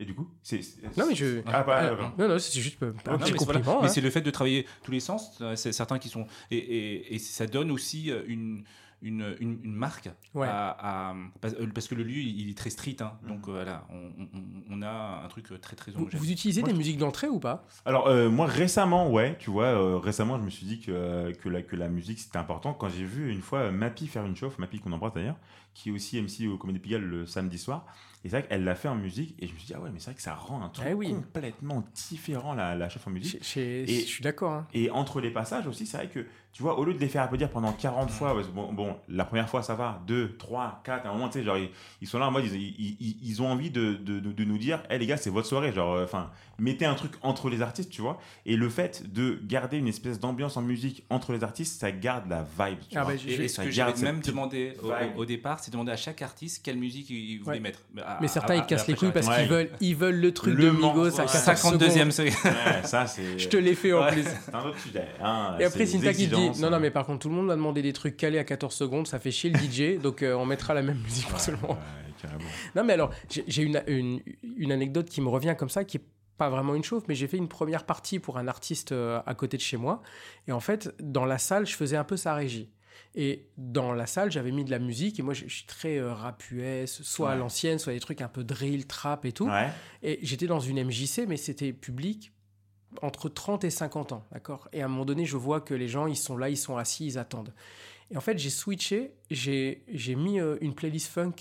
Et du coup, c'est. Non, mais je. Ah, bah, Ah, non, non, c'est juste euh, un Non, petit mais voilà. hein. c'est le fait de travailler tous les sens. euh, C'est certains qui sont et, et- et ça donne aussi euh, une une, une, une marque Ouais. à, à- parce, euh, parce que le lieu il est très street hein. donc Mhm. euh, voilà on, on- on a un truc très très Vous, homogène. vous utilisez Moi, des je- musiques d'entrée ou pas? Alors, euh, moi, récemment, ouais, tu vois, euh, récemment, je me suis dit que, euh, que, la, que la musique, c'était important. Quand j'ai vu une fois Mappy faire une chauffe, Mappy qu'on embrasse d'ailleurs, qui est aussi MC au Comédie Pigalle le samedi soir, et c'est vrai qu'elle l'a fait en musique, et je me suis dit, ah ouais, mais c'est vrai que ça rend un truc Eh oui. complètement différent, la, la chauffe en musique. Et- Je suis d'accord. hein. Et entre les passages aussi, c'est vrai que, tu vois, au lieu de les faire applaudir pendant 40 fois, parce que bon, bon, la première fois ça va, 2, 3, 4, à un moment, tu sais, genre, ils, ils sont là en mode, ils, ils, ils- ils ont envie de, de, de- de nous dire, hé les gars, c'est votre soirée, genre, euh, enfin, mettez un truc entre les artistes, tu vois. Et le fait de garder une espèce d'ambiance en musique entre les artistes, ça garde la vibe, tu Ah vois. bah, et, ce que j'avais même demandé au, au- départ c'est demander à chaque artiste quelle musique il voulait Ouais. mettre à- Mais certains, à- ils cassent les couilles parce qu'ils veulent, ils veulent le truc Le de Migos à ouais. 14 secondes. 52e série. Ouais, ça, c'est. *laughs* Je te l'ai fait en plus. C'est un autre sujet. hein, Et après, Syntax, il dit Non, non, mais par contre, tout le monde m'a demandé des trucs calés à 14 secondes, ça fait chier le DJ, *laughs* donc euh, on mettra la même musique pour tout le monde. Non, mais alors, j'ai une, une, une anecdote qui me revient comme ça, qui est pas vraiment une chauffe, mais j'ai fait une première partie pour un artiste euh, à côté de chez moi. Et en fait, dans la salle, je faisais un peu sa régie. Et dans la salle, j'avais mis de la musique. Et moi, je, je suis très euh, rap US, soit à l'ancienne, soit des trucs un peu drill, trap et tout. Ouais. Et j'étais dans une MJC, mais c'était public entre 30 et 50 ans, d'accord? Et à un moment donné, je vois que les gens, ils sont là, ils sont assis, ils attendent. Et en fait, j'ai switché, j'ai mis euh, une playlist funk.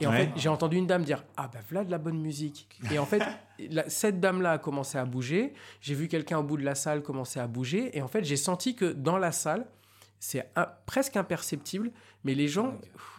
Et en fait, j'ai entendu une dame dire Ah, bah voilà de la bonne musique. Et en fait, *laughs* la- cette dame-là a commencé à bouger. J'ai vu quelqu'un au bout de la salle commencer à bouger. Et en fait, j'ai senti que dans la salle, c'est presque imperceptible, mais les gens,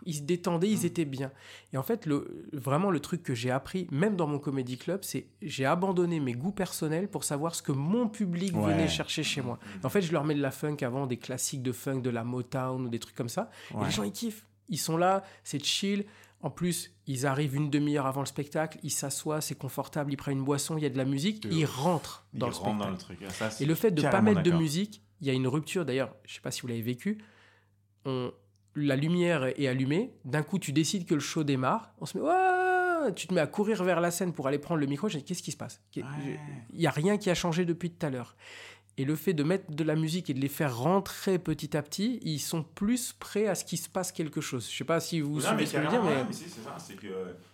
ils se détendaient, ils étaient bien. Et en fait, le, vraiment, le truc que j'ai appris, même dans mon comédie club, c'est j'ai abandonné mes goûts personnels pour savoir ce que mon public Ouais. venait chercher chez moi. Et en fait, je leur mets de la funk avant, des classiques de funk, de la Motown ou des trucs comme ça. Et les gens, ils kiffent. Ils sont là, c'est chill. En plus, ils arrivent une demi-heure avant le spectacle, ils s'assoient, c'est confortable, ils prennent une boisson, il y a de la musique, ils rentrent Ils dans le rentrent spectacle. dans le truc. Ah, ça, Et le fait de ne pas mettre de musique, il y a une rupture. D'ailleurs, je ne sais pas si vous l'avez vécu. On, la lumière est allumée. D'un coup, tu décides que le show démarre. On se met. Tu te mets à courir vers la scène pour aller prendre le micro. Je dis, Qu'est-ce qui se passe? Il n'y a rien qui a changé depuis tout à l'heure. Et le fait de mettre de la musique et de les faire rentrer petit à petit, ils sont plus prêts à ce qu'il se passe quelque chose. Je ne sais pas si vous mais ce que je veux dire, ouais, mais mais c'est c'est ça, c'est que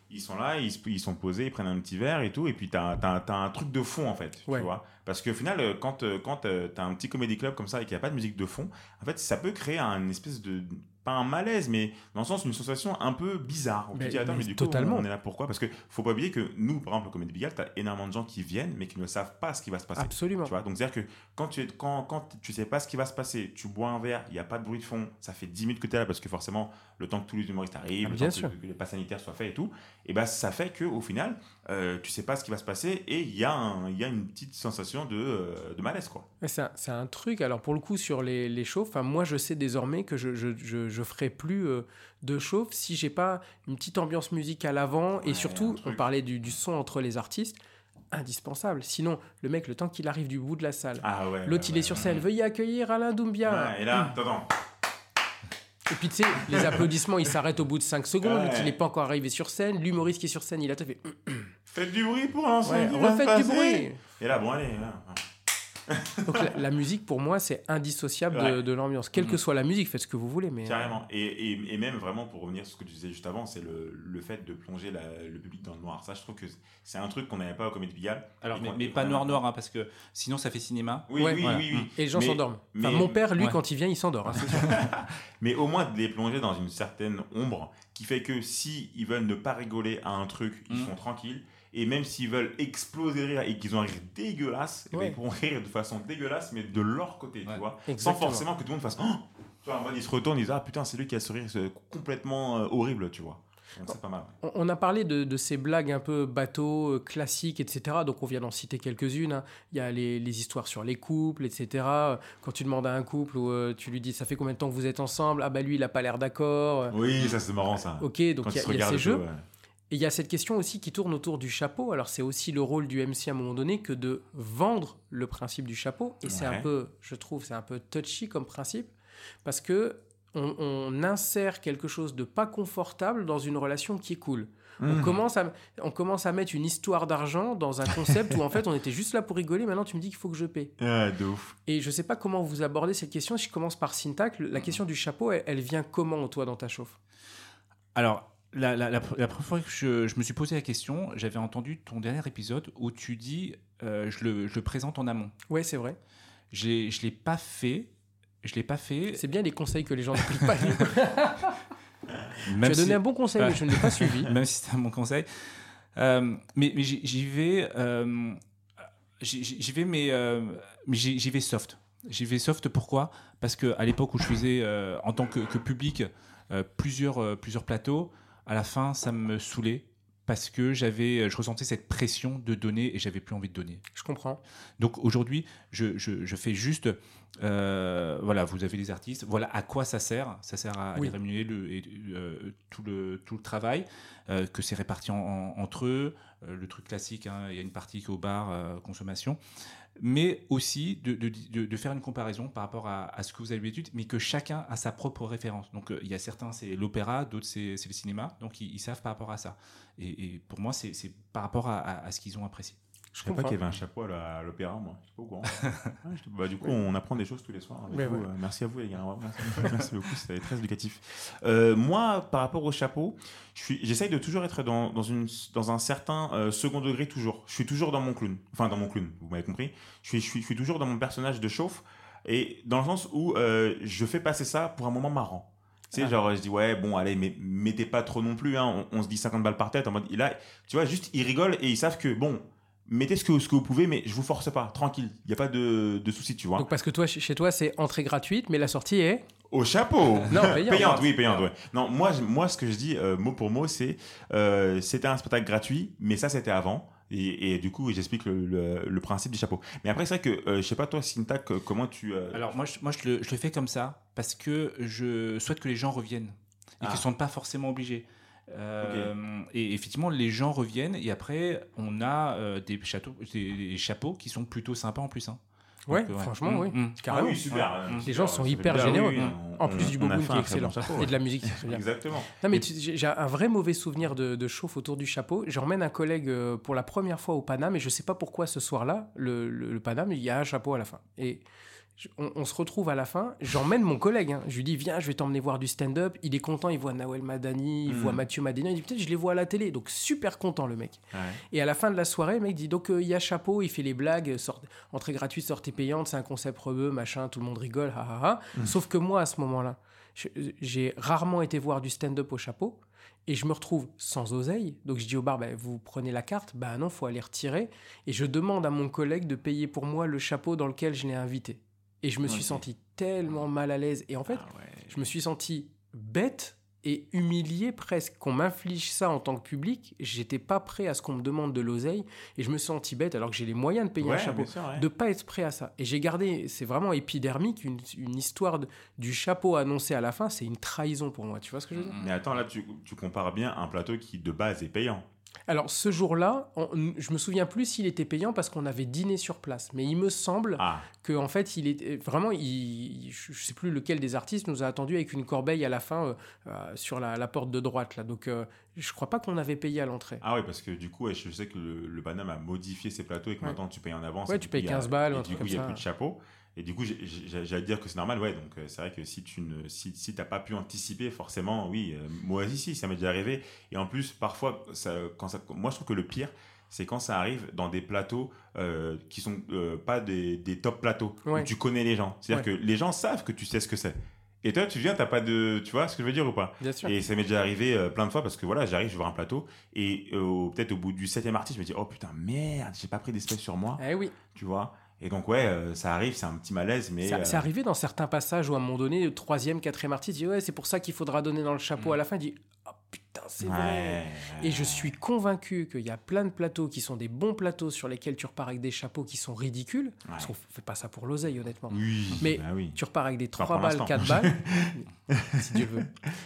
ils sont là, ils, sont posés, ils prennent un petit verre et tout, et puis t'as as, un truc de fond en fait, Ouais. tu vois. Parce qu'au final, euh, quand, euh, quand euh, t'as un petit comédie club comme ça et qu'il n'y a pas de musique de fond, en fait, ça peut créer un espèce de pas un malaise, mais dans le sens une sensation un peu bizarre. Où Mais- attends, mais mais du coup, totalement. on est là pourquoi? Parce que faut pas oublier que nous, par exemple, au Comédie Bigal, t'as énormément de gens qui viennent, mais qui ne savent pas ce qui va se passer. absolument. Tu vois, donc c'est-à-dire que quand tu quand, quand tu sais pas ce qui va se passer, tu bois un verre, il n'y a pas de bruit de fond, ça fait 10 minutes que tu es là parce que forcément, le temps que tous les humoristes arrivent, Ah, le temps que, sûr. que les pas sanitaires soient faits et tout, et ben ça fait que au final, euh, tu sais pas ce qui va se passer et il y, y a une petite sensation de, euh, de malaise quoi. C'est un, un truc. Alors, pour le coup, sur les, les enfin, moi, je sais désormais que je, je, je, je ferai plus euh, de chauffe si j'ai pas une petite ambiance musicale avant. Ouais, et surtout, un on parlait du, du son entre les artistes, indispensable. Sinon, le mec, le temps qu'il arrive du bout de la salle, Ah ouais. l'autre, ouais, il est sur scène, veuillez accueillir Alain Doumbia. Et là, attends, Et puis, tu sais, les applaudissements, ils s'arrêtent au bout de 5 secondes. L'autre, il n'est pas encore arrivé sur scène. L'humoriste qui est sur scène, il a tout fait. faites du bruit pour. Ouais, refaites du bruit. Et là, bon, allez. là. *laughs* Donc, la, la musique, pour moi, c'est indissociable de, Ouais. de l'ambiance. Quelle que Mhm. soit la musique, faites ce que vous voulez. Mais, euh, Carrément. Et, et, et même vraiment pour revenir sur ce que tu disais juste avant, c'est le, le fait de plonger la- le public dans le noir. Ça, je trouve que c'est un truc qu'on n'avait pas au Comédie Pigalle. Alors, mais, mais pas qu'on a noir maintenant. noir, hein, parce que sinon ça fait cinéma. Oui, Ouais. oui, Voilà. oui, oui. Et les gens s'endorment. Enfin, mon père, lui, ouais. quand il vient, il s'endort. hein. *laughs* Mais au moins de les plonger dans une certaine ombre qui fait que si ils veulent ne pas rigoler à un truc, ils Mm. sont tranquilles. Et même s'ils veulent exploser de rire et qu'ils ont un rire dégueulasse, eh ben, ils pourront rire de façon dégueulasse, mais de leur côté, tu vois. Exactement. Sans forcément que tout le monde fasse. Oh tu vois, en mode, ils se retournent, ils disent Ah putain, c'est lui qui a ce rire c'est complètement euh, horrible, tu vois. Donc c'est pas mal. On- a parlé de, de ces blagues un peu bateaux, euh, classiques, etc. Donc on vient d'en citer quelques-unes. hein. Il y a les, les histoires sur les couples, etc. Quand tu demandes à un couple où euh, tu lui dis ça fait combien de temps que vous êtes ensemble? Ah bah lui il a pas l'air d'accord. Euh, Oui, ça c'est marrant ça. Ok, donc il y a, y a ces jeux. ouais. Et il y a cette question aussi qui tourne autour du chapeau. Alors c'est aussi le rôle du MC à un moment donné que de vendre le principe du chapeau. Et c'est un peu, je trouve, c'est un peu touchy comme principe parce que on, on insère quelque chose de pas confortable dans une relation qui est cool. On, commence à, on commence à mettre une histoire d'argent dans un concept où en fait on était juste là pour rigoler. Maintenant tu me dis qu'il faut que je paie. Ah, de ouf. Et je sais pas comment vous abordez cette question. Si je commence par Syntac, la question du chapeau, elle, elle vient comment toi dans ta chauffe? Alors, la, la, la, pr- la première fois que je, je me suis posé la question, j'avais entendu ton dernier épisode où tu dis euh, je, le, je le présente en amont. Ouais, c'est vrai. Je je l'ai pas fait. Je l'ai pas fait. C'est bien les conseils que les gens n'appliquent pas. *laughs* *laughs* Même tu as si- donné un bon conseil, mais je ne l'ai pas suivi. *laughs* même si c'était mon conseil. Euh, mais mais j'y vais, euh, j'y vais, mais, euh, mais j'y vais soft. J'y vais soft pourquoi? Parce que à l'époque où je faisais en tant que, que public plusieurs, plusieurs plateaux, à la fin ça me saoulait parce que j'avais, je ressentais cette pression de donner et j'avais plus envie de donner. Je comprends. Donc aujourd'hui, je, je, je fais juste, euh, voilà, vous avez les artistes, voilà à quoi ça sert. Ça sert à Oui. les rémunérer le, et, euh, tout, le, tout le travail, euh, que c'est réparti en- en- entre eux, euh, le truc classique, hein, il y a une partie qui est au bar, euh, consommation, mais aussi de, de, de- faire une comparaison par rapport à, à ce que vous avez l'habitude, mais que chacun a sa propre référence. Donc euh, il y a certains, c'est l'opéra, d'autres, c'est le cinéma, donc ils, savent par rapport à ça. Et, et pour moi, c'est par rapport à- à ce qu'ils ont apprécié. Je savais pas qu'il y avait un chapeau à l'opéra, moi? Je suis pas au courant. *laughs* Ouais, je- bah, du coup, on apprend des choses tous les soirs. avec Ouais, vous. ouais. Euh, merci à vous, les gars. *laughs* Merci, beaucoup, c'était très éducatif. Euh, moi, par rapport au chapeau, j'essaye de toujours être dans, dans, une, dans un certain euh, second degré, toujours. Je suis toujours dans mon clown. Enfin, dans mon clown, vous m'avez compris. Je suis, je, suis, je suis toujours dans mon personnage de chauffe. Et dans le sens où euh, je fais passer ça pour un moment marrant. Tu sais, Ah. genre, je dis, ouais, bon, allez, mais mettez pas trop non plus, hein. on, on se dit 50 balles par tête, en mode, là, tu vois, juste, ils rigolent et ils savent que, bon, mettez ce que, ce que vous pouvez, mais je vous force pas, tranquille, il n'y a pas de, de souci, tu vois. Donc parce que toi, chez toi, c'est entrée gratuite, mais la sortie est. Au chapeau Non, *laughs* payante. Payante, oui, payante, ouais. Non, moi, moi ce que je dis, euh, mot pour mot, c'est, euh, c'était un spectacle gratuit, mais ça, c'était avant. Et, et du coup, j'explique le, le- le principe du chapeau. Mais après, c'est vrai que, euh, je sais pas, toi, Syntac, comment tu... euh, Alors moi, je, moi je, le, je le fais comme ça parce que je souhaite que les gens reviennent et Ah. qu'ils ne sont pas forcément obligés. Euh, Et effectivement, les gens reviennent et après, on a euh, des, châteaux, des, des chapeaux qui sont plutôt sympas en plus. hein. Ouais, Donc, franchement, Mm, oui. mm. Carrément. Ah oui, super. Ouais. euh, Les super, gens sont hyper généreux. Oui, oui, on- En plus du on beau a goût fait qui est très bon excellent. chapeau, Et de la musique. Exactement. Non, mais j'ai un vrai mauvais souvenir de, de chauffe autour du chapeau. J'emmène un collègue euh, pour la première fois au Paname et je sais pas pourquoi ce soir-là, le, le, le Paname, il y a un chapeau à la fin. Et je- on, on se retrouve à la fin. J'emmène mon collègue. hein. Je lui dis, viens, je vais t'emmener voir du stand-up. Il est content, il voit Nawel Madani, il voit Mathieu Madina. Il dit, peut-être je les vois à la télé. Donc super content le mec. Ouais. Et à la fin de la soirée, le mec dit donc euh, il y a chapeau, il fait les blagues, sort- entrée gratuite, sortie payante, c'est un concept rebeu, machin, tout le monde rigole, ha ha ha. Mm. Sauf que moi, à ce moment-là, je- j'ai rarement été voir du stand-up au chapeau. Et je me retrouve sans oseille. Donc je dis au bar, bah, vous prenez la carte? Bah non, faut aller retirer. Et je demande à mon collègue de payer pour moi le chapeau dans lequel je l'ai invité. Et je me suis senti tellement mal à l'aise. Et en fait, Ah ouais. je me suis senti bête et humilié presque qu'on m'inflige ça en tant que public. J'étais pas prêt à ce qu'on me demande de l'oseille et je me suis senti bête alors que j'ai les moyens de payer un chapeau. bien sûr, ouais. De pas être prêt à ça. Et j'ai gardé, c'est vraiment épidermique, une, une histoire de- du chapeau annoncé à la fin, c'est une trahison pour moi. Tu vois ce que je veux dire? Mais attends, là, tu, tu compares bien un plateau qui, de base, est payant. Alors ce jour-là, je me souviens plus s'il était payant parce qu'on avait dîné sur place. Mais il me semble Ah, que en fait il est vraiment il, je sais plus lequel des artistes nous a attendu avec une corbeille à la fin euh, euh, sur la, la porte de droite là donc euh, je crois pas qu'on avait payé à l'entrée ah oui, parce que du coup, je sais que le, le Paname a modifié ses plateaux et que Ouais. maintenant tu payes en avance. Ouais, tu payes il y a- 15 balles, et du coup, il n'y a plus de chapeau. Et du coup, j'allais dire que c'est normal, ouais. Donc, euh, c'est vrai que si tu ne, si, si t'as pas pu anticiper, forcément, oui. euh, moi aussi, si, ça m'est déjà arrivé. Et en plus, parfois, ça, quand ça, moi, je trouve que le pire, c'est quand ça arrive dans des plateaux euh, qui sont euh, pas des, des top plateaux Ouais. où tu connais les gens. C'est-à-dire que les gens savent que tu sais ce que c'est. Et toi, tu viens, t'as pas de, tu vois ce que je veux dire ou pas? Bien sûr et ça m'est déjà arrivé euh, plein de fois parce que voilà, j'arrive, je vois un plateau et peut-être au bout du septième artiste, je me dis oh putain merde, j'ai pas pris d'espèce sur moi, eh oui tu vois? Et donc ouais, euh, ça arrive, c'est un petit malaise, mais Ça- euh, c'est arrivé dans certains passages où à un moment donné le troisième quatrième artiste dit ouais c'est pour ça qu'il faudra donner dans le chapeau Mm. à la fin il dit oh putain c'est ouais, vrai Et je suis convaincu qu'il y a plein de plateaux qui sont des bons plateaux sur lesquels tu repars avec des chapeaux qui sont ridicules. Parce qu'on fait pas ça pour l'oseille, honnêtement. Oui, Mais- bah oui. Tu repars avec des Enfin, 3 pour balles, l'instant. 4 balles, *laughs* si Dieu veut.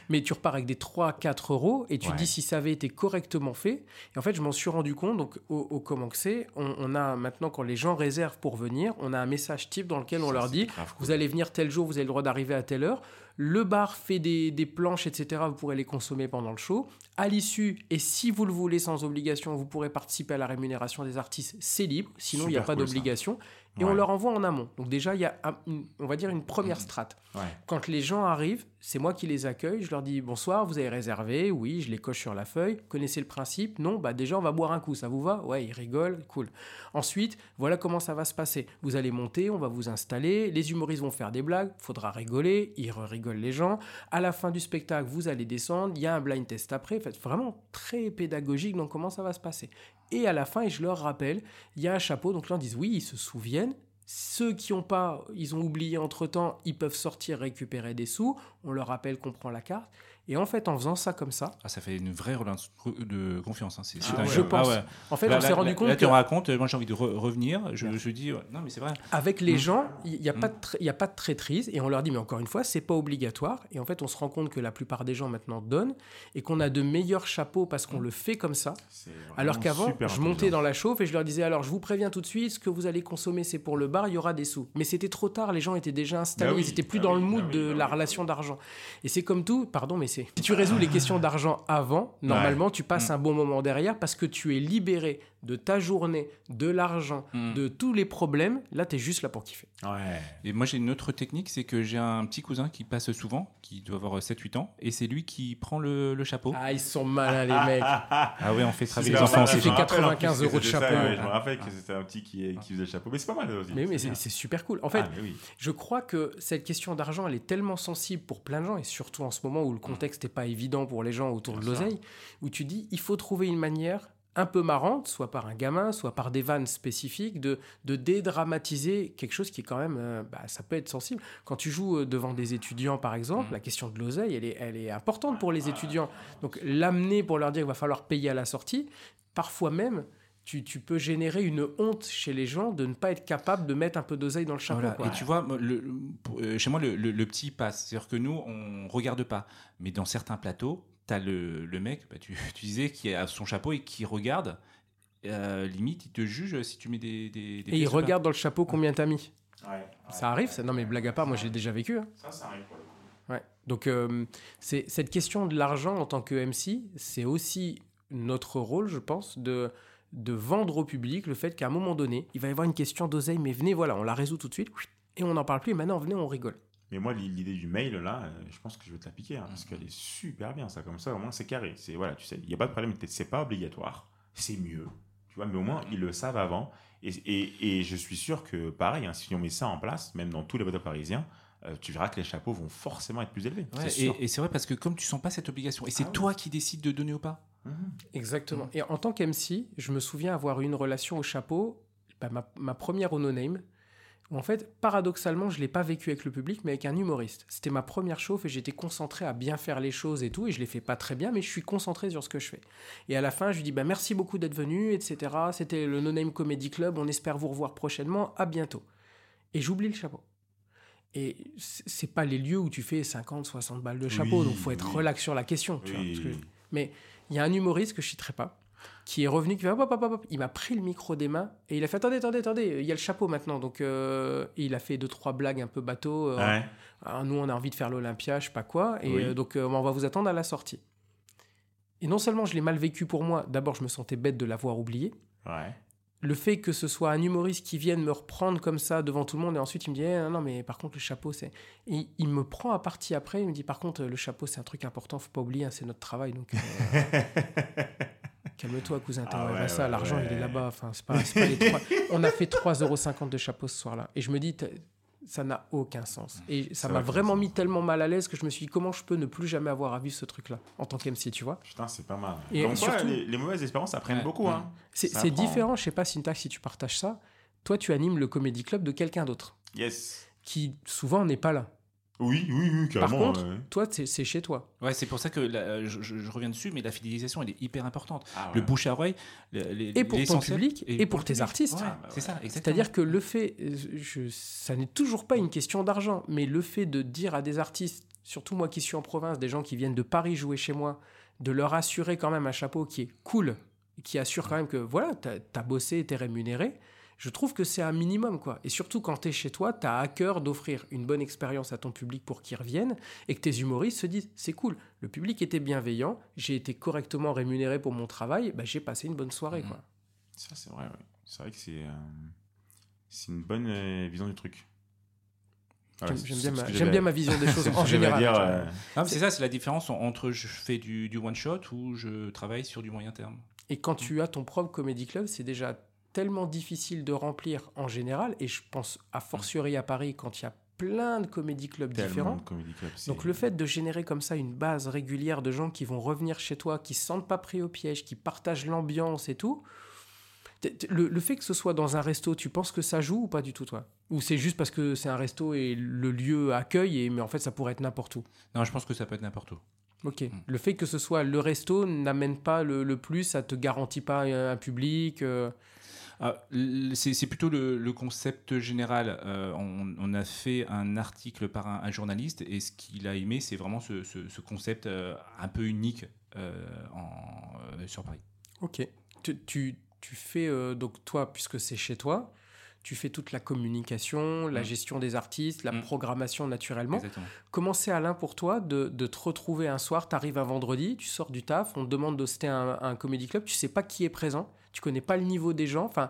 Mais tu repars avec des 3, 4 euros et tu te dis si ça avait été correctement fait. Et en fait, je m'en suis rendu compte, donc au, au comment que c'est, on, on a maintenant, quand les gens réservent pour venir, on a un message type dans lequel on Ça, leur dit grave cool. vous allez venir tel jour, vous avez le droit d'arriver à telle heure. Le bar fait des, des planches, etc. Vous pourrez les consommer pendant le show. À l'issue, et si vous le voulez sans obligation, vous pourrez participer à la rémunération des artistes. C'est libre, sinon il n'y a pas cool, d'obligation. Et Ouais. on leur envoie en amont. Donc déjà, il y a, une- on va dire, une première strate. Ouais. Quand les gens arrivent, c'est moi qui les accueille. Je leur dis bonsoir, vous avez réservé Oui, je les coche sur la feuille. Connaissez le principe? Non, bah déjà on va boire un coup, ça vous va? Ouais, ils rigolent, cool. Ensuite, voilà comment ça va se passer. Vous allez monter, on va vous installer. Les humoristes vont faire des blagues, faudra rigoler. Ils rigolent les gens. À la fin du spectacle, vous allez descendre. Il y a un blind test après. En fait, vraiment très pédagogique dans comment ça va se passer. Et à la fin, et je leur rappelle, il y a un chapeau. Donc là, on dit oui, ils se souviennent. Ceux qui n'ont pas, ils ont oublié entre-temps, ils peuvent sortir récupérer des sous. On leur rappelle qu'on prend la carte. Et en fait, en faisant ça comme ça, Ah, ça fait une vraie relation de confiance. hein. C'est- Ah ouais, je pense. Ah ouais. En fait, Là- on s'est rendu là- compte Là, tu que- racontes, moi j'ai envie de re- revenir. Je, je dis, ouais, non, mais c'est vrai. avec les Mm. gens, il n'y a, Mm. y a pas de traîtrise. Et on leur dit, mais encore une fois, c'est pas obligatoire. Et en fait, on se rend compte que la plupart des gens maintenant donnent et qu'on a de meilleurs chapeaux parce qu'on le fait comme ça. Alors qu'avant, je montais dans la chauffe et je leur disais alors je vous préviens tout de suite, ce que vous allez consommer c'est pour le bar, il y aura des sous. Mais c'était trop tard, les gens étaient déjà installés, Bah oui, ils étaient plus bah dans oui, le mood bah oui, de bah la relation d'argent. Et c'est comme tout, pardon, mais c'est Si tu résous les questions d'argent avant, normalement, tu passes Mm. un bon moment derrière parce que tu es libéré de ta journée, de l'argent, Mm. de tous les problèmes. Là, tu es juste là pour kiffer. Ouais. Et moi, j'ai une autre technique, c'est que j'ai un petit cousin qui passe souvent, qui doit avoir 7-8 ans, et c'est lui qui prend le, le chapeau. Ah, ils sont malins, les mecs. *laughs* Ah ouais, on fait travailler les enfants. fait en 95 plus que euros de c'était ça, chapeau. ouais, je me rappelle que c'était un petit qui, qui faisait le chapeau. Mais c'est pas mal aussi. Mais, mais c'est super cool. En fait, Ah, oui. je crois que cette question d'argent, elle est tellement sensible pour plein de gens, et surtout en ce moment où le contexte n'est pas évident pour les gens autour de l'oseille, où tu dis, il faut trouver une manière un peu marrante, soit par un gamin, soit par des vannes spécifiques, de, de dédramatiser quelque chose qui est quand même, euh, bah, ça peut être sensible. Quand tu joues euh, devant des étudiants, par exemple, Mhm. la question de l'oseille, elle est, elle est importante pour les étudiants. Donc l'amener pour leur dire qu'il va falloir payer à la sortie, parfois même, tu, tu peux générer une honte chez les gens de ne pas être capable de mettre un peu d'oseille dans le chapeau. Voilà. quoi. Et tu vois, le- le- euh, chez moi, le, le- le petit passe. C'est-à-dire que nous, on regarde pas. Mais dans certains plateaux, tu as le, le mec, bah, tu, *laughs* tu disais, qui a son chapeau et qui regarde. Euh, limite, il te juge si tu mets des. des, des Et il regarde dans le chapeau combien t'as mis. Ouais, ouais. Ça arrive, ça Non mais blague à part, moi j'ai déjà vécu. hein. Ça, ça arrive. Ouais. Donc euh, c'est cette question de l'argent en tant que MC, c'est aussi notre rôle, je pense, de de vendre au public le fait qu'à un moment donné, il va y avoir une question d'oseille, mais venez, voilà, on la résout tout de suite, et on n'en parle plus, et maintenant, venez, on rigole. Mais moi, l'idée du mail, là, euh, je pense que je vais te la piquer, hein, parce qu'elle est super bien, ça. Comme ça, au moins, c'est carré. C'est, voilà, tu sais, il n'y a pas de problème, t'es- c'est pas obligatoire. C'est mieux. Tu vois, mais au moins, ils le savent avant. Et, et, et je suis sûr que, pareil, hein, si on met ça en place, même dans tous les bateaux parisiens, euh, tu verras que les chapeaux vont forcément être plus élevés. Ouais, c'est sûr. et, et c'est vrai parce que comme tu sens pas cette obligation, et c'est Ah ouais. toi qui décides de donner ou pas. Mhm. Exactement. Et en tant qu'MC, je me souviens avoir eu une relation au chapeau, bah, ma, ma première au Name, en fait, paradoxalement, je ne l'ai pas vécu avec le public, mais avec un humoriste. C'était ma première chauffe et j'étais concentré à bien faire les choses et tout, et je les fais pas très bien, mais je suis concentré sur ce que je fais. Et à la fin, je lui dis bah, merci beaucoup d'être venu, etc. C'était le No Name Comedy Club, on espère vous revoir prochainement, à bientôt. Et j'oublie le chapeau. Et c'est pas les lieux où tu fais 50, 60 balles de chapeau, Oui, donc faut être oui. relax sur la question. Tu vois, Oui. parce que- mais il y a un humoriste que je citerai pas, qui est revenu, qui fait hop, hop, hop, hop. il m'a pris le micro des mains et il a fait attendez, attendez, attendez, il y a le chapeau maintenant. Donc euh, il a fait deux trois blagues un peu bateau. euh, Ouais. Ah, nous on a envie de faire l'Olympia, je sais pas quoi, et Oui. euh, donc on va vous attendre à la sortie. Et non seulement je l'ai mal vécu pour moi, d'abord je me sentais bête de l'avoir oublié. Ouais. Le fait que ce soit un humoriste qui vienne me reprendre comme ça devant tout le monde et ensuite il me dit Eh, non, non mais par contre le chapeau c'est et il me prend à partie après il me dit par contre le chapeau c'est un truc important faut pas oublier hein, c'est notre travail donc *laughs* calme-toi cousin Ah ouais, ça ouais, l'argent il est là-bas enfin c'est pas, les trois- *laughs* on a fait 3,50€ de chapeau ce soir-là et je me dis ça n'a aucun sens et ça m'a vraiment mis tellement mal à l'aise que je me suis dit comment je peux ne plus jamais avoir à vivre ce truc là en tant qu'MC tu vois? Putain, c'est pas mal. Et Comme quoi, surtout- les, les mauvaises expériences apprennent beaucoup. Hein. c'est différent je sais pas Syntax si tu partages ça toi tu animes le comédie club de quelqu'un d'autre Yes. qui souvent n'est pas là. Oui, oui, oui, Par carrément. contre, ouais. toi, c'est c'est chez toi. Ouais, c'est pour ça que la- je, je- je reviens dessus, mais la fidélisation, elle est hyper importante. Ah, Le bouche à oreille, le- les- Et pour ton public, et pour tes public. artistes. Ouais, Ah, bah c'est ça, exactement. C'est-à-dire que le fait, euh, je, ça n'est toujours pas une question d'argent, mais le fait de dire à des artistes, surtout moi qui suis en province, des gens qui viennent de Paris jouer chez moi, de leur assurer quand même un chapeau qui est cool, qui assure quand même que voilà, t'as as bossé, t'es rémunéré, je trouve que c'est un minimum quoi. Et surtout quand t'es chez toi, t'as à cœur d'offrir une bonne expérience à ton public pour qu'ils reviennent et que tes humoristes se disent c'est cool, le public était bienveillant, j'ai été correctement rémunéré pour mon travail, bah, j'ai passé une bonne soirée quoi. Ça, c'est vrai, ouais. C'est vrai que c'est euh, c'est une bonne euh, vision du truc. Voilà, J'aime- bien, ma- que j'aime j'avais- bien ma vision des choses *laughs* en général. dire, euh, Ah, c'est ça, c'est la différence en- entre je fais du, du one shot ou je travaille sur du moyen terme. Et quand tu as ton propre comédie club, c'est déjà tellement difficile de remplir en général, et je pense a fortiori à Paris quand il y a plein de comédie clubs tellement différents. club, c'est- Donc le fait de générer comme ça une base régulière de gens qui vont revenir chez toi, qui se sentent pas pris au piège, qui partagent l'ambiance et tout, le, le fait que ce soit dans un resto, tu penses que ça joue ou pas du tout toi? Ou c'est juste parce que c'est un resto et le lieu accueille, et, mais en fait ça pourrait être n'importe où? Non, je pense que ça peut être n'importe où. Ok. Le fait que ce soit le resto n'amène pas le, le plus, ça te garantit pas un public. euh, c'est c'est plutôt le, le concept général. Euh, on, on a fait un article par un, un journaliste et ce qu'il a aimé, c'est vraiment ce, ce- ce concept euh, un peu unique euh, en, sur Paris. Ok. Tu, tu, tu fais, euh, donc toi, puisque c'est chez toi, tu fais toute la communication, la Mm. gestion des artistes, la Mm. programmation naturellement. Exactement. Comment c'est Alain pour toi de, de te retrouver un soir, tu arrives un vendredi, tu sors du taf, on te demande d'hoster un, un comédie club, tu sais pas qui est présent, tu connais pas le niveau des gens, enfin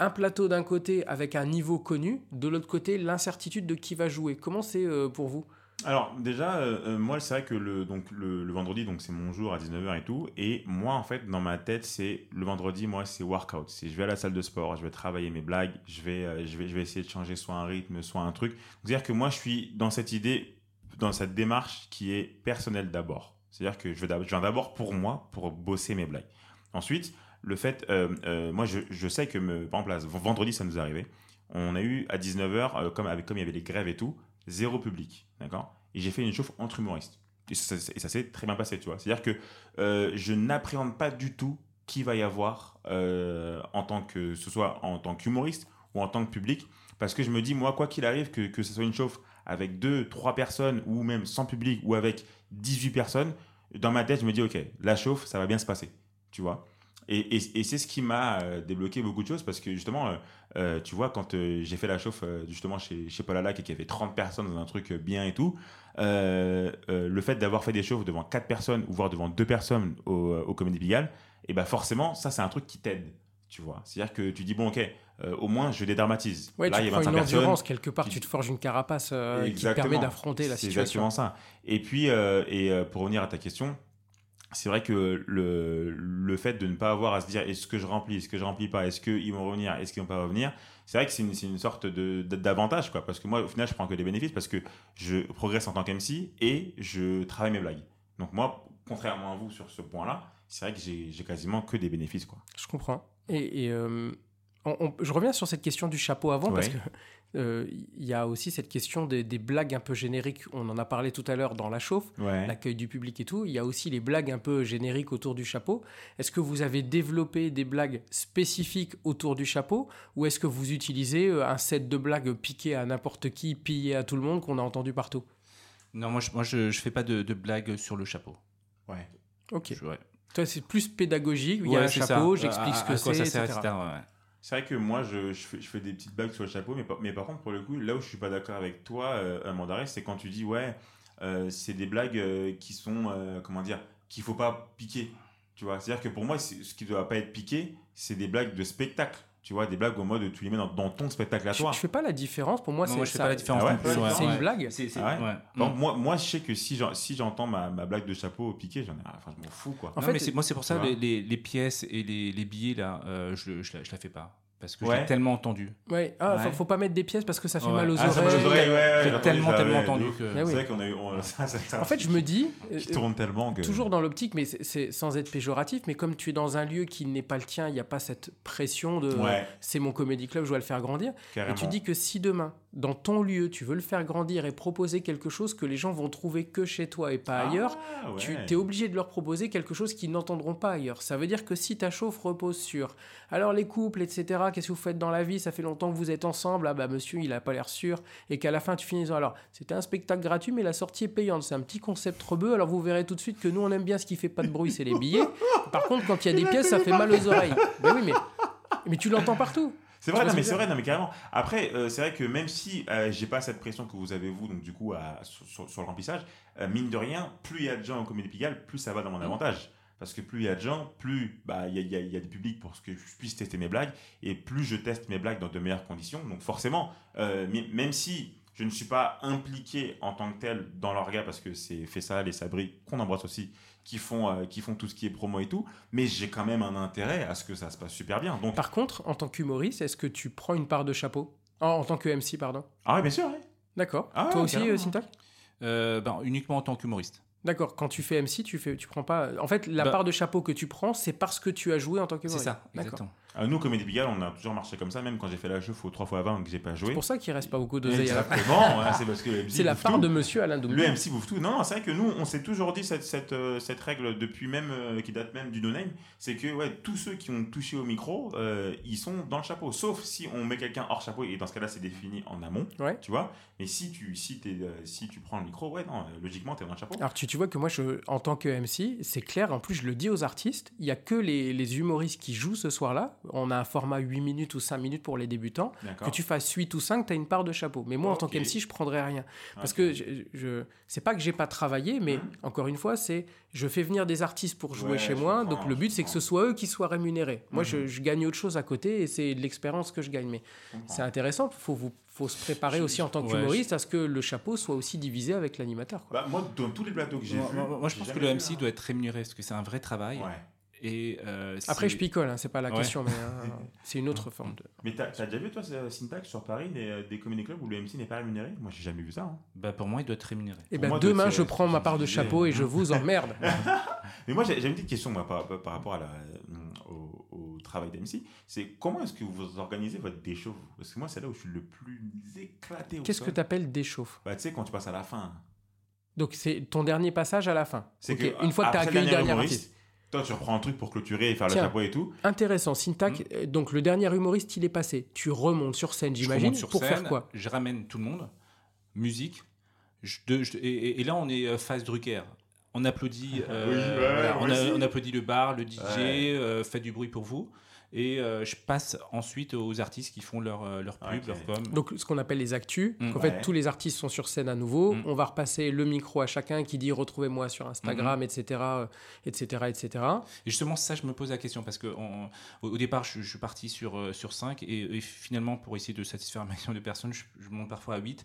un plateau d'un côté avec un niveau connu, de l'autre côté l'incertitude de qui va jouer. Comment c'est euh, pour vous? Alors déjà, euh, euh, moi c'est vrai que le, donc, le, vendredi, donc c'est mon jour à 19h et tout. Et moi en fait, dans ma tête, c'est le vendredi, moi c'est workout. C'est je vais à la salle de sport, je vais travailler mes blagues, je vais, je vais, je vais essayer de changer soit un rythme, soit un truc. C'est-à-dire que moi je suis dans cette idée, dans cette démarche qui est personnelle d'abord. C'est-à-dire que je, je viens d'abord pour moi, pour bosser mes blagues. Ensuite, le fait, euh, euh, moi je, sais que, me, par exemple, là, vendredi ça nous est arrivé. On a eu à 19h, comme, avec, comme il y avait les grèves et tout, zéro public, d'accord? Et j'ai fait une chauffe entre humoristes. Et ça, ça- s'est très bien passé, tu vois. C'est-à-dire que euh, je n'appréhende pas du tout qui va y avoir euh, en tant que ce soit en tant qu'humoriste ou en tant que public, parce que je me dis moi quoi qu'il arrive que, que ce soit une chauffe avec deux, trois personnes ou même sans public ou avec 18 personnes, dans ma tête je me dis ok la chauffe ça va bien se passer, tu vois. Et, et- et c'est ce qui m'a euh, débloqué beaucoup de choses parce que justement, euh, euh, tu vois, quand euh, j'ai fait la chauffe justement chez, chez Paul Alac et qu'il y avait 30 personnes dans un truc bien et tout, euh, le fait d'avoir fait des chauffes devant 4 personnes ou voire devant 2 personnes au, au Comédie Pigalle, et ben forcément, ça c'est un truc qui t'aide, tu vois. C'est-à-dire que tu dis, bon ok, au moins je dédramatise. Ouais, Là, tu il y a prends 25 une personnes. endurance quelque part, tu- tu te forges une carapace qui te permet d'affronter la C'est situation. exactement ça. Et puis, et pour revenir à ta question, c'est vrai que le, le fait de ne pas avoir à se dire est-ce que je remplis, est-ce que je remplis pas, est-ce qu'ils vont revenir, est-ce qu'ils vont pas revenir, c'est vrai que c'est une, une sorte d'avantage, quoi. Parce que moi, au final, je prends que des bénéfices parce que je progresse en tant qu'MC et je travaille mes blagues. Donc, moi, contrairement à vous sur ce point-là, c'est vrai que j'ai quasiment que des bénéfices, quoi. Je comprends. Et, et, euh, on- on- je reviens sur cette question du chapeau avant parce que il y a aussi cette question des, des blagues un peu génériques. On en a parlé tout à l'heure dans la chauffe, Ouais. l'accueil du public et tout. Il y a aussi les blagues un peu génériques autour du chapeau. Est-ce que vous avez développé des blagues spécifiques autour du chapeau ou est-ce que vous utilisez euh, un set de blagues piquées à n'importe qui, pillées à tout le monde qu'on a entendu partout? Non, moi, je, moi, je, je fais pas de, de blagues sur le chapeau. Ouais. Ok. Je- ouais. Toi, c'est plus pédagogique. Il y a un chapeau, ça. j'explique ce à que quoi c'est, ça sert, etc. etc., ouais. C'est vrai que moi, je, je, fais, des petites blagues sur le chapeau, mais, mais par contre, pour le coup, là où je suis pas d'accord avec toi, euh, c'est quand tu dis, ouais, euh, c'est des blagues euh, qui sont, euh, comment dire, qu'il faut pas piquer. Tu vois, c'est-à-dire que pour moi, ce qui doit pas être piqué, c'est des blagues de spectacle. Tu vois, des blagues au mode, tu les mets dans, dans ton spectacle à Je, toi. je fais pas la différence. Pour moi, c'est moi, je fais ça- pas la différence Ah ouais non plus. C'est- ouais, c'est une blague C'est- c'est- Ah ouais ouais. Donc, Mm. moi, moi, je sais que si j'en- si j'entends ma, ma blague de chapeau piqué, j'en ai, enfin, je m'en fous, quoi. En Non, fait, mais c'est- moi, c'est pour ça, les, les, les pièces et les, les billets, là, euh, je, je, la, je la fais pas. Parce que Ouais. j'ai tellement entendu. Ouais, ah, faut, Ouais. faut pas mettre des pièces parce que ça fait Ouais. mal aux Ah, ça oreilles. ouais, ouais, J'ai entendu tellement, ça, tellement ouais, entendu que. Ah C'est vrai qu'on a eu. on- En fait, je me dis, euh, Qui tourne tellement que. toujours dans l'optique, mais c'est- sans être péjoratif, mais comme tu es dans un lieu qui n'est pas le tien, il n'y a pas cette pression de Ouais, c'est mon comédie club, je dois le faire grandir. carrément. Et tu dis que si demain, dans ton lieu, tu veux le faire grandir et proposer quelque chose que les gens vont trouver que chez toi et pas ailleurs, Ah, ouais. tu es obligé de leur proposer quelque chose qu'ils n'entendront pas ailleurs. Ça veut dire que si ta chauffe repose sur alors les couples, etc., qu'est-ce que vous faites dans la vie? Ça fait longtemps que vous êtes ensemble, ah bah monsieur, il a pas l'air sûr, et qu'à la fin tu finis en alors c'était un spectacle gratuit, mais la sortie est payante, c'est un petit concept rebeu, alors vous verrez tout de suite que nous on aime bien ce qui fait pas de bruit, c'est les billets. Par contre, quand il y a des pièces, ça fait mal aux oreilles. Ben oui, mais, mais tu l'entends partout. C'est vrai, non, mais c'est vrai, non, mais carrément. Après, euh, c'est vrai que même si euh, j'ai pas cette pression que vous avez, vous, donc du coup, à- sur, sur- sur le remplissage, euh, mine de rien, plus il y a de gens au Comédie Pigalle, plus ça va dans mon avantage. Parce que plus il y a de gens, plus bah, il y, a, il y a- y a du public pour que je puisse tester mes blagues, et plus je teste mes blagues dans de meilleures conditions. Donc forcément, euh, même si je ne suis pas impliqué en tant que tel dans l'orga, parce que c'est Fessal et Sabri, qu'on embrasse aussi, qui font, euh, qui font tout ce qui est promo et tout, mais j'ai quand même un intérêt à ce que ça se passe super bien. Donc, Par contre, en tant qu'humoriste, est-ce que tu prends une part de chapeau? En, en tant que MC, pardon? ah oui, bien sûr, ouais. D'accord. Ah, Toi aussi, euh, Syntax Euh, ben, uniquement en tant qu'humoriste. D'accord, quand tu fais MC, tu fais, tu prends pas. En fait, la Bah- part de chapeau que tu prends, c'est parce que tu as joué en tant que C'est ça, exactement. Euh, nous, Comédie Pigalle, on a toujours marché comme ça, même quand j'ai fait la chauffe au 3 x 20 que j'ai pas joué. C'est pour ça qu'il reste pas beaucoup d'oseille à la fin. C'est parce que le MC C'est la part tout. de Monsieur Alain Doumbé. Le MC bouffe tout. Non, c'est vrai que nous, on s'est toujours dit cette, cette, euh, cette règle depuis même, euh, qui date même du no-name, c'est que ouais, tous ceux qui ont touché au micro, euh, ils sont dans le chapeau. Sauf si on met quelqu'un hors chapeau, et dans ce cas-là, c'est défini en amont, Ouais. tu vois. Mais si tu, si, si tu prends le micro, ouais, non, logiquement, t'es dans le chapeau. Alors, tu tu vois que moi, je, en tant que MC, c'est clair, en plus, je le dis aux artistes, il y a que les, les humoristes qui jouent ce soir-là. On a un format 8 minutes ou 5 minutes pour les débutants. Que tu fasses 8 ou 5, tu as une part de chapeau. Mais moi, en tant qu'MC, je prendrais rien. Parce que je, je- c'est pas que j'ai pas travaillé, mais Mhm. encore une fois, c'est je fais venir des artistes pour jouer Ouais, chez moi. Donc le but, c'est que ce soit eux qui soient rémunérés. Moi, je, Mhm. je gagne autre chose à côté et c'est de l'expérience que je gagne. Mais c'est intéressant. Faut vous, faut se préparer Je- aussi en tant ouais, qu'humoriste à ce que le chapeau soit aussi divisé avec l'animateur. Bah, moi, dans tous les plateaux que j'ai Moi, vus, moi- moi, je pense que le MC un- doit être rémunéré parce que c'est un vrai travail. Ouais. Et, euh, Après, je picole, hein, c'est pas la Ouais. question, mais euh, *laughs* c'est une autre forme de. Mais t'as as déjà vu, toi, ce syntaxe sur Paris, des, des comedy clubs où le MC n'est pas rémunéré? Moi, j'ai jamais vu ça. hein. Bah, pour moi, il doit être rémunéré. Et Pour ben moi, demain, je prends ma part de chapeau et je vous emmerde. *laughs* Mais moi, j'ai une petite question moi, par, par rapport à la, au, au travail d'MC. C'est comment est-ce que vous organisez votre déchauffe Parce que moi, c'est là où je suis le plus éclaté. Qu'est-ce que sol. tu appelles déchauffe? Bah, tu sais, quand tu passes à la fin. Donc c'est ton dernier passage à la fin. C'est Ok, que une fois que tu as après le accueilli le dernier artiste. Toi, tu reprends un truc pour clôturer et faire Tiens. le chapeau et tout. Intéressant, Syntac. Hmm. euh, Donc le dernier humoriste, il est passé. Tu remontes sur scène, j'imagine, pour scène, faire quoi? Je ramène tout le monde, musique. je- de- je- et, et- et là, on est euh, phase Drucker. On applaudit, *laughs* euh, Oui, ouais, voilà, moi on, a- aussi. on applaudit le bar, le DJ, Ouais. euh, faites du bruit pour vous. Et euh, je passe ensuite aux artistes qui font leur, euh, leur pub, leur com. Donc ce qu'on appelle les actus. Mm. en fait, Ouais. tous les artistes sont sur scène à nouveau. Mm. On va repasser le micro à chacun qui dit retrouvez-moi sur Instagram, etc., etc., etc. Et justement, ça, je me pose la question parce que on- au, départ, je, je suis parti sur, euh, sur 5 et, et finalement, pour essayer de satisfaire un maximum de personnes, je, je monte parfois à 8.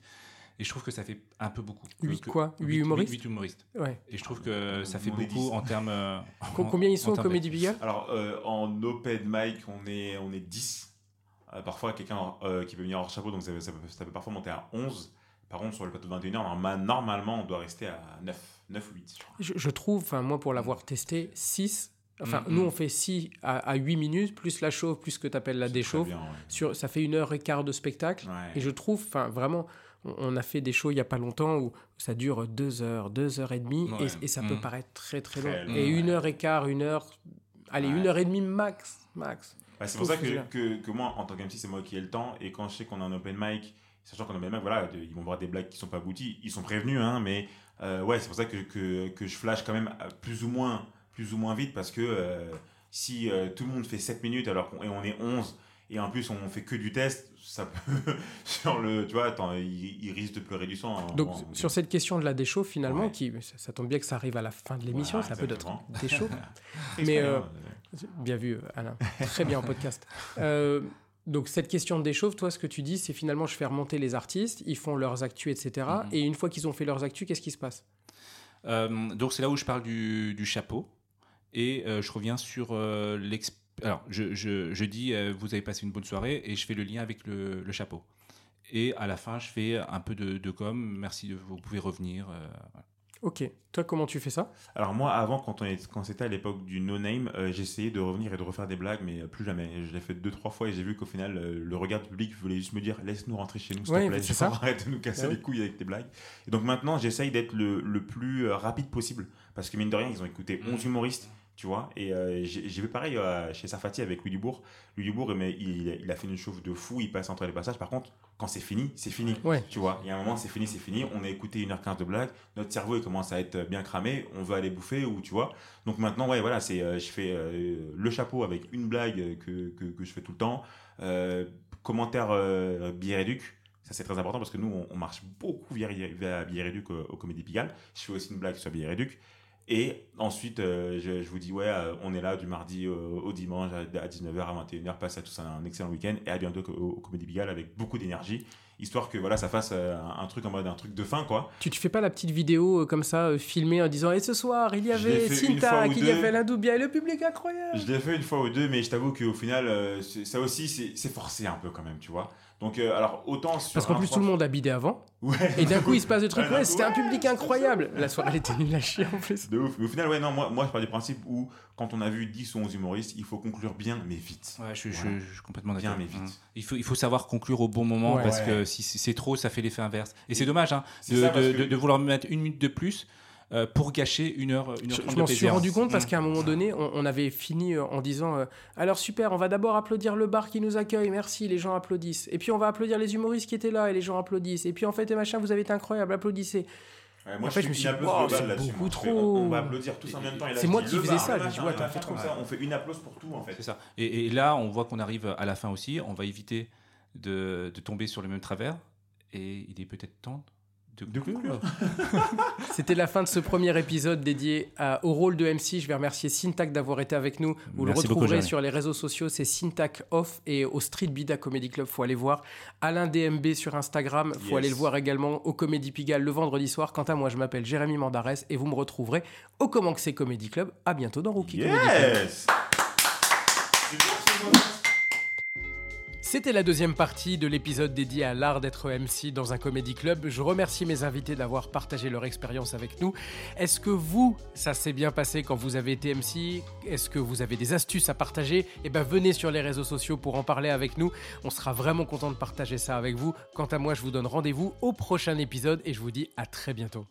Et je trouve que ça fait un peu beaucoup. Huit Que- quoi huit- Huit humoristes huit humoristes. Ouais. Et je trouve que ça On fait beaucoup en termes. euh, Com- en- Combien ils en sont termes de- Comédie Pigalle Alors, euh, en open mic, on est, on est 10. Euh, parfois, quelqu'un euh, qui peut venir hors chapeau, donc ça, ça peut, ça peut parfois monter à 11. Par contre, sur le plateau de 21h, normalement, normalement, on doit rester à 9, 9 ou 8. je je, je trouve, enfin moi pour l'avoir testé, 6. Enfin, Mm, nous mm. on fait 6 à, à 8 minutes, plus la chauffe, plus ce que tu appelles la déchauffe. bien, ouais. Sur, ça fait une heure et quart de spectacle. Ouais. Et je trouve, enfin vraiment, on, a fait des shows il y a pas longtemps où ça dure deux heures, deux heures et demie, Ouais. et, et ça peut Mm. paraître très très Très long. long, et ouais. une heure et quart, une heure, allez, Ouais. une heure et demie max, max. Bah, c'est pour ça que, que, que moi, en tant qu'MC, c'est moi qui ai le temps. Et quand je sais qu'on a un open mic, sachant qu'on a un open mic, voilà, de- ils vont voir des blagues qui sont pas abouties. Ils sont prévenus, hein, mais euh, ouais, c'est pour ça que, que, que je flash quand même euh, plus ou moins, plus ou moins vite parce que euh, si euh, tout le monde fait 7 minutes alors qu'on et on est 11 et en plus on fait que du test, ça peut. *laughs* sur le, tu vois, attends, il, il risque de pleurer du sang. en- Donc en- sur cette question de la déchauffe, finalement, Ouais. qui, ça, ça tombe bien que ça arrive à la fin de l'émission, Voilà, ça peut être exactement. déchauffe. *laughs* Mais, euh, Bien vu, euh, Alain. Très bien en podcast. *laughs* Euh, donc, cette question de déchauffe, toi, ce que tu dis, c'est finalement, je fais remonter les artistes, ils font leurs actus, etc. Mhm. Et une fois qu'ils ont fait leurs actus, qu'est-ce qui se passe? Euh, donc c'est là où je parle du, du chapeau et euh, je reviens sur euh, l'exp. Alors je, je, je dis euh, vous avez passé une bonne soirée et je fais le lien avec le, le chapeau. Et à la fin je fais un peu de, de com. Merci, de, vous pouvez revenir. euh, voilà. Ok. Toi, comment tu fais ça? Alors moi, avant, quand, on est, quand c'était à l'époque du no-name, euh, j'essayais de revenir et de refaire des blagues, mais plus jamais. Je l'ai fait deux, trois fois et j'ai vu qu'au final, euh, le regard du public voulait juste me dire laisse-nous rentrer chez nous, s'il Ouais, te plaît. c'est *laughs* Tu ça. Arrête de nous casser Ah les oui. couilles avec tes blagues. Et donc maintenant, j'essaye d'être le, le plus rapide possible. Parce que mine de rien, ils ont écouté 11 humoristes, tu vois. Et euh, j'ai vu pareil euh, chez Safati avec Louis Dubourg. Louis Dubourg, mais il, il a fait une chauffe de fou, il passe entre les passages. Par contre, quand c'est fini, c'est fini. Ouais. Tu vois, il y a un moment, c'est fini, c'est fini. On a écouté 1h15 de blagues. Notre cerveau, il commence à être bien cramé. On veut aller bouffer ou tu vois. Donc maintenant, ouais, voilà, c'est, euh, je fais euh, le chapeau avec une blague que, que, que je fais tout le temps. Commentaire euh, billet réduc. Ça, c'est très important parce que nous, on, on marche beaucoup via, via billet réduc au, au Comédie Pigalle. Je fais aussi une blague sur billet réduc. Et ensuite, euh, je, je vous dis, ouais, euh, on est là du mardi au, au dimanche à, à 19h, à 21h. Passez à tous un, excellent week-end et à bientôt au, au Comédie Pigalle avec beaucoup d'énergie, histoire que voilà, ça fasse euh, un, un truc en mode un truc de fin, quoi. Tu te fais pas la petite vidéo comme ça, filmée en disant Et ce soir, il y avait ou il y avait l'Indoubia et le public incroyable Je l'ai fait une fois ou deux, mais je t'avoue qu'au final, ça aussi, c'est forcé un peu quand même, tu vois. Donc, euh, alors, autant sur. Parce qu'en plus, tout le monde a bidé avant. Ouais. Et d'un coup, il se passe des trucs. Ouais, c'était un public incroyable. La soirée, elle était nulle à chier en plus. De ouf. Mais au final, ouais, non, moi, moi je pars du principe où, quand on a vu 10 ou 11 humoristes, il faut conclure bien, mais vite. Ouais, je, je- je suis complètement Bien, d'accord. mais vite. Mm. Il faut, il faut savoir conclure au bon moment Ouais. parce que si c'est trop, ça fait l'effet inverse. Et c'est dommage hein, C'est de, ça, parce de- que- de- de vouloir mettre une minute de plus euh, pour gâcher une heure, une heure Je, je m'en suis rendu compte parce Mm. qu'à un moment donné, on, on avait fini euh, en disant euh, Alors super, on va d'abord applaudir le bar qui nous accueille, merci, les gens applaudissent. Et puis on va applaudir les humoristes qui étaient là et les gens applaudissent. Et puis en fait, et machin, vous avez été incroyable, applaudissez. Ouais, moi, En fait, je me suis dit, wow, c'est beaucoup trop. On, on va applaudir tous en même temps. C'est moi qui faisais bar, ça, je ouais, trop. comme ça, On fait une applause pour tout en fait. C'est ça. Et, et là, on voit qu'on arrive à la fin aussi. On va éviter de, de tomber sur le même travers. Et il est peut-être temps de, De conclure. *laughs* C'était la fin de ce premier épisode dédié à- au rôle de MC. Je vais remercier Syntac d'avoir été avec nous. Vous le Merci retrouverez sur les réseaux sociaux, c'est Syntac Off et au Street Bida Comedy Club, faut aller voir. Alain DMB sur Instagram, faut Yes. aller le voir également au Comédie Pigalle le vendredi soir. Quant à moi, je m'appelle Jérémy Mandarès et vous me retrouverez au Comment que c'est Comedy Club. À bientôt dans Rookie Comedy Club. C'était la deuxième partie de l'épisode dédié à l'art d'être MC dans un comédie club. Je remercie mes invités d'avoir partagé leur expérience avec nous. Est-ce que vous, ça s'est bien passé quand vous avez été MC Est-ce que vous avez des astuces à partager? Eh ben venez sur les réseaux sociaux pour en parler avec nous. On sera vraiment content de partager ça avec vous. Quant à moi, je vous donne rendez-vous au prochain épisode et je vous dis à très bientôt.